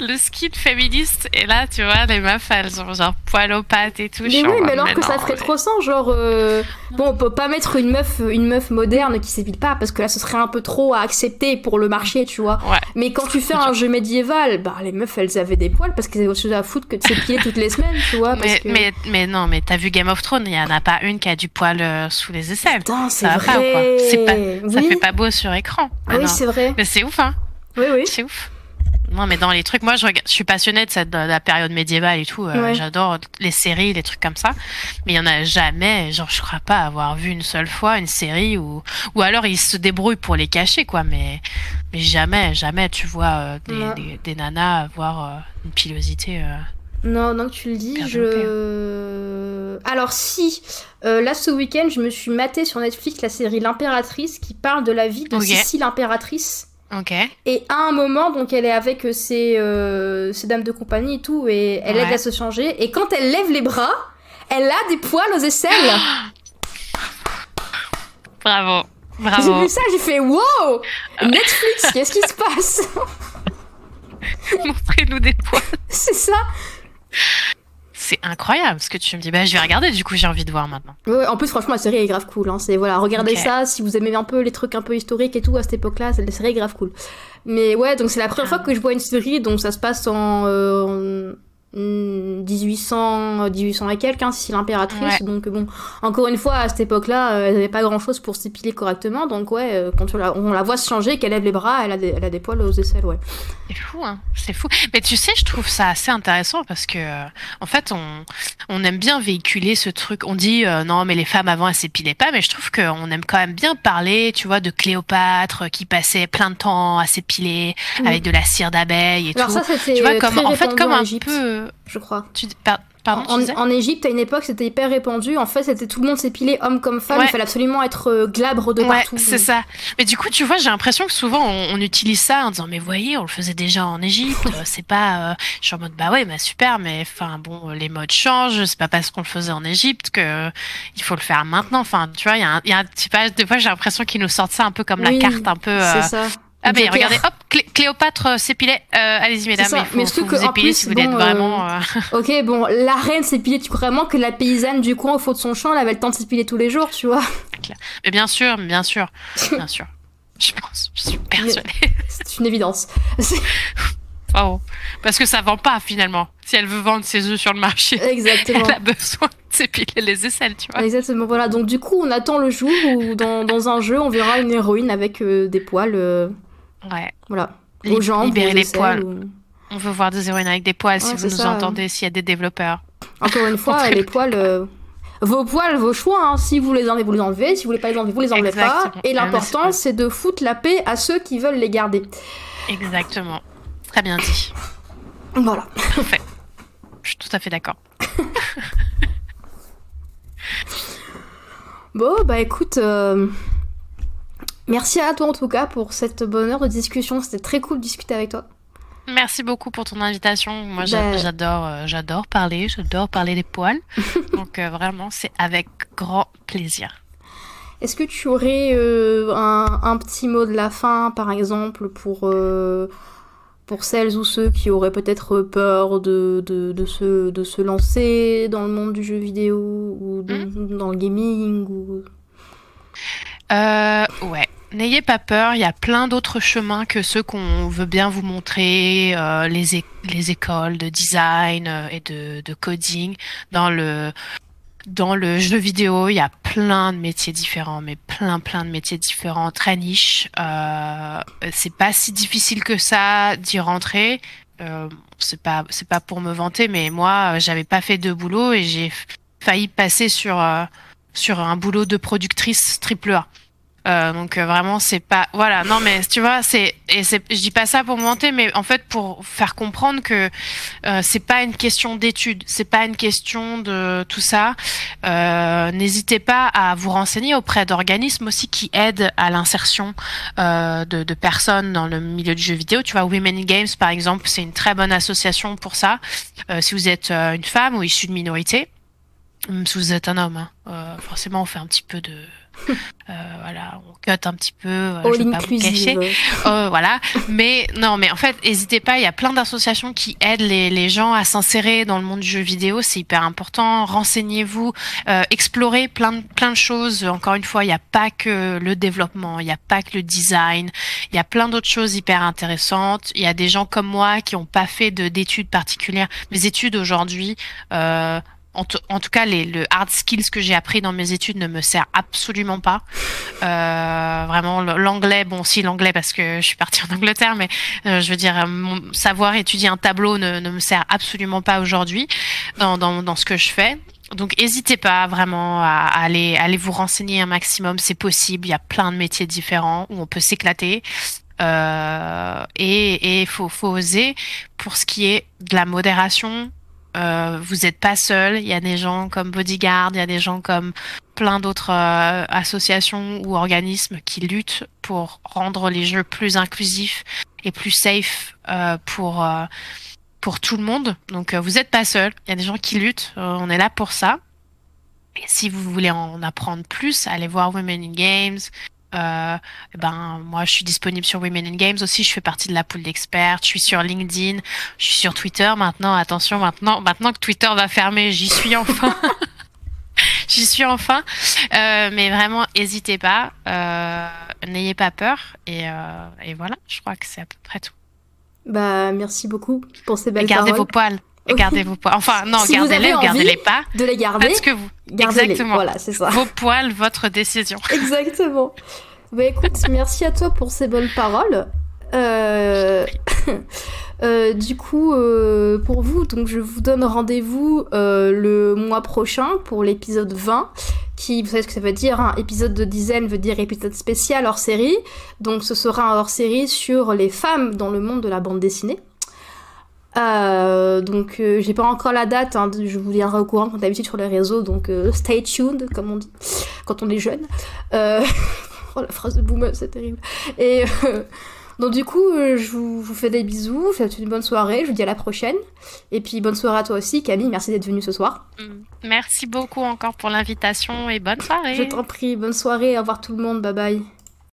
Le skin féministe et là tu vois les meufs elles ont genre poil aux pattes et tout mais oui mais alors que ça ferait trop sens genre euh, bon on peut pas mettre une meuf une meuf moderne qui s'épile pas parce que là ce serait un peu trop à accepter pour le marché tu vois. Mais quand tu fais un jeu médiéval bah les meufs elles avaient des poils parce qu'elles avaient autre chose à foutre que de s'épiler toutes les semaines tu vois mais, mais, mais non mais t'as vu Game of Thrones il y en a pas une qui a du poil euh, sous les aisselles. Putain, c'est vrai. Pas, ça fait pas beau sur écran. Oui c'est vrai. Mais c'est ouf hein. Oui oui. C'est ouf non, mais dans les trucs, moi, je, regarde, je suis passionnée de, cette, de la période médiévale et tout. Euh, j'adore les séries, les trucs comme ça. Mais il y en a jamais, genre, je crois pas avoir vu une seule fois une série où, ou alors ils se débrouillent pour les cacher, quoi. Mais, mais jamais, jamais, tu vois euh, des, des, nanas avoir euh, une pilosité. non, non, tu le dis, je. Alors, si, là, ce week-end, je me suis maté sur Netflix la série L'Impératrice qui parle de la vie de Sissi l'Impératrice. Et à un moment, donc elle est avec euh, ses, euh, ses dames de compagnie et tout, et elle aide à se changer. Et quand elle lève les bras, elle a des poils aux aisselles. Bravo, bravo. J'ai vu ça, j'ai fait wow Netflix, qu'est-ce qui se passe? Montrez-nous des poils. C'est ça c'est incroyable ce que tu me dis. Bah, je vais regarder, du coup, j'ai envie de voir maintenant. Ouais, en plus, franchement, la série est grave cool. Hein. C'est, voilà, regardez ça si vous aimez un peu les trucs un peu historiques et tout à cette époque-là. La série est grave cool. Mais ouais, donc c'est la première ah. fois que je vois une série dont ça se passe en, euh, 1800, 1800 et quelques, hein, si l'impératrice. Donc bon, encore une fois, à cette époque-là, euh, elle n'avait pas grand-chose pour s'épiler correctement. Donc ouais, euh, quand on la, on la voit se changer, qu'elle lève les bras, elle a des, elle a des poils aux aisselles, ouais. C'est fou, hein. C'est fou. Mais tu sais, je trouve ça assez intéressant parce que, euh, en fait, on, on aime bien véhiculer ce truc. On dit non, mais les femmes avant, elles s'épilaient pas, mais je trouve qu'on aime quand même bien parler, tu vois, de Cléopâtre qui passait plein de temps à s'épiler avec de la cire d'abeille et Alors tout. Ça, tu vois, comme en fait, comme un peu je crois. Tu, en, Égypte, à une époque, c'était hyper répandu. En fait, c'était tout le monde s'épilait, homme comme femme. Il fallait absolument être euh, glabre de ouais, partout. C'est ça. Mais du coup, tu vois, j'ai l'impression que souvent on, utilise ça en disant, mais voyez, on le faisait déjà en Égypte. Euh, c'est pas. Euh, je suis en mode, bah ouais, bah super, mais enfin bon, les modes changent. C'est pas parce qu'on le faisait en Égypte que il faut le faire maintenant. Enfin, tu vois, il y a, un, y a un, des fois, j'ai l'impresration qu'ils nous sortent ça un peu comme la carte, un peu. c'est ça. Ah mais regardez, hop, Cléopâtre s'épilait. Euh, Allez-y mesdames, il faut, mais faut vous épiler si vous êtes vraiment. Euh, euh, ok, bon, la reine s'épilait. Tu crois vraiment que la paysanne du coin au fond de son champ, elle avait le temps de s'épiler tous les jours, tu vois? Mais bien sûr, bien sûr, bien sûr. Je pense, je suis persuadée. C'est une évidence. Oh, parce que ça vend pas finalement. Si elle veut vendre ses œufs sur le marché, Exactement. elle a besoin de s'épiler les aisselles, tu vois. Exactement. Voilà. Donc du coup, on attend le jour où dans, dans un jeu, on verra une héroïne avec des poils. Ouais. Voilà. Aux libérer les poils. On veut voir des héroïnes avec des poils si vous nous entendez, s'il y a des développeurs. Encore une fois, les poils. Euh, vos poils, vos choix. Hein. Si vous les enlevez, vous les enlevez. Si vous voulez pas les enlever, vous les enlevez pas. Et l'important, c'est de foutre la paix à ceux qui veulent les garder. Exactement. Très bien dit. Voilà. Parfait. Je suis tout à fait d'accord. bon, bah écoute. Euh, Merci à toi en tout cas pour cette bonne heure de discussion. C'était très cool de discuter avec toi. Merci beaucoup pour ton invitation. Moi, ben, j'adore, euh, j'adore parler, j'adore parler des poils. Donc euh, vraiment, c'est avec grand plaisir. Est-ce que tu aurais euh, un, petit mot de la fin, par exemple, pour, pour celles ou ceux qui auraient peut-être peur de, de, se, de se lancer dans le monde du jeu vidéo ou hmm? dans le gaming ou... ouais. N'ayez pas peur, il y a plein d'autres chemins que ceux qu'on veut bien vous montrer, euh, les, les écoles de design euh, et de, de, coding. Dans le, dans le jeu vidéo, il y a plein de métiers différents, mais plein plein de métiers différents, très niches. Euh, c'est pas si difficile que ça d'y rentrer. Euh, c'est pas c'est pas pour me vanter, mais moi j'avais pas fait de boulot et j'ai failli passer sur sur un boulot de productrice triple A. Euh, donc euh, vraiment, c'est pas voilà. Non, mais tu vois, c'est et c'est je dis pas ça pour monter, mais en fait pour faire comprendre que euh, c'est pas une question d'études, c'est pas une question de tout ça. Euh, N'hésitez pas à vous renseigner auprès d'organismes aussi qui aident à l'insertion euh, de, de, personnes dans le milieu du jeu vidéo. Tu vois, Women in Games par exemple, c'est une très bonne association pour ça. Euh, si vous êtes une femme ou issue de minorité, si vous êtes un homme, hein, forcément on fait un petit peu de euh, voilà, on cut un petit peu, euh, je vais pas vous cacher. Euh, voilà, mais non, mais en fait, n'hésitez pas. Il y a plein d'associations qui aident les, les gens à s'insérer dans le monde du jeu vidéo. C'est hyper important. Renseignez-vous, euh, explorez plein de plein de choses. Encore une fois, il n'y a pas que le développement, il n'y a pas que le design. Il y a plein d'autres choses hyper intéressantes. Il y a des gens comme moi qui n'ont pas fait d'études particulières. Mes études aujourd'hui. Euh, en, tout cas, les, le hard skills que j'ai appris dans mes études ne me sert absolument pas. Euh, vraiment, l'anglais, bon, si l'anglais parce que je suis partie en Angleterre, mais euh, je veux dire, savoir étudier un tableau ne, me sert absolument pas aujourd'hui dans, ce que je fais. Donc, n'hésitez pas vraiment à aller, vous renseigner un maximum. C'est possible. Il y a plein de métiers différents où on peut s'éclater. Euh, et il faut oser pour ce qui est de la modération, euh, vous n'êtes pas seul. Il y a des gens comme Bodyguard, il y a des gens comme plein d'autres euh, associations ou organismes qui luttent pour rendre les jeux plus inclusifs et plus safe euh, pour pour tout le monde. Donc vous n'êtes pas seul. Il y a des gens qui luttent. on est là pour ça. Et si vous voulez en apprendre plus, allez voir Women in Games. Euh, ben moi je suis disponible sur Women in Games aussi, je fais partie de la pool d'experts, je suis sur LinkedIn, je suis sur Twitter maintenant, attention maintenant maintenant que Twitter va fermer, j'y suis enfin. j'y suis enfin. Euh, mais vraiment n'hésitez pas, euh, n'ayez pas peur et, euh, et voilà, je crois que c'est à peu près tout. Bah merci beaucoup pour ces belles gardez poils. Gardez vos poils. Enfin, non, gardez-les gardez-les pas. De les garder. Parce que vous. Exactement. Voilà, c'est ça. Vos poils, votre décision. Exactement. Bah écoute, merci à toi pour ces bonnes paroles. Euh... euh, du coup, euh, pour vous, donc je vous donne rendez-vous euh, le mois prochain pour l'épisode 20, qui, vous savez ce que ça veut dire, un hein, épisode de dizaine veut dire épisode spécial hors série. Donc ce sera un hors série sur les femmes dans le monde de la bande dessinée. Euh, donc euh, j'ai pas encore la date, hein, je vous tiendrai au courant comme d'habitude sur les réseaux, donc euh, stay tuned comme on dit quand on est jeune. oh la phrase de boomer, c'est terrible. Et donc du coup je vous, fais des bisous, je vous souhaite une bonne soirée, je vous dis à la prochaine. Et puis bonne soirée à toi aussi Camille, merci d'être venue ce soir. Mm. Merci beaucoup encore pour l'invitation et bonne soirée. Je t'en prie, bonne soirée, au revoir tout le monde, bye bye.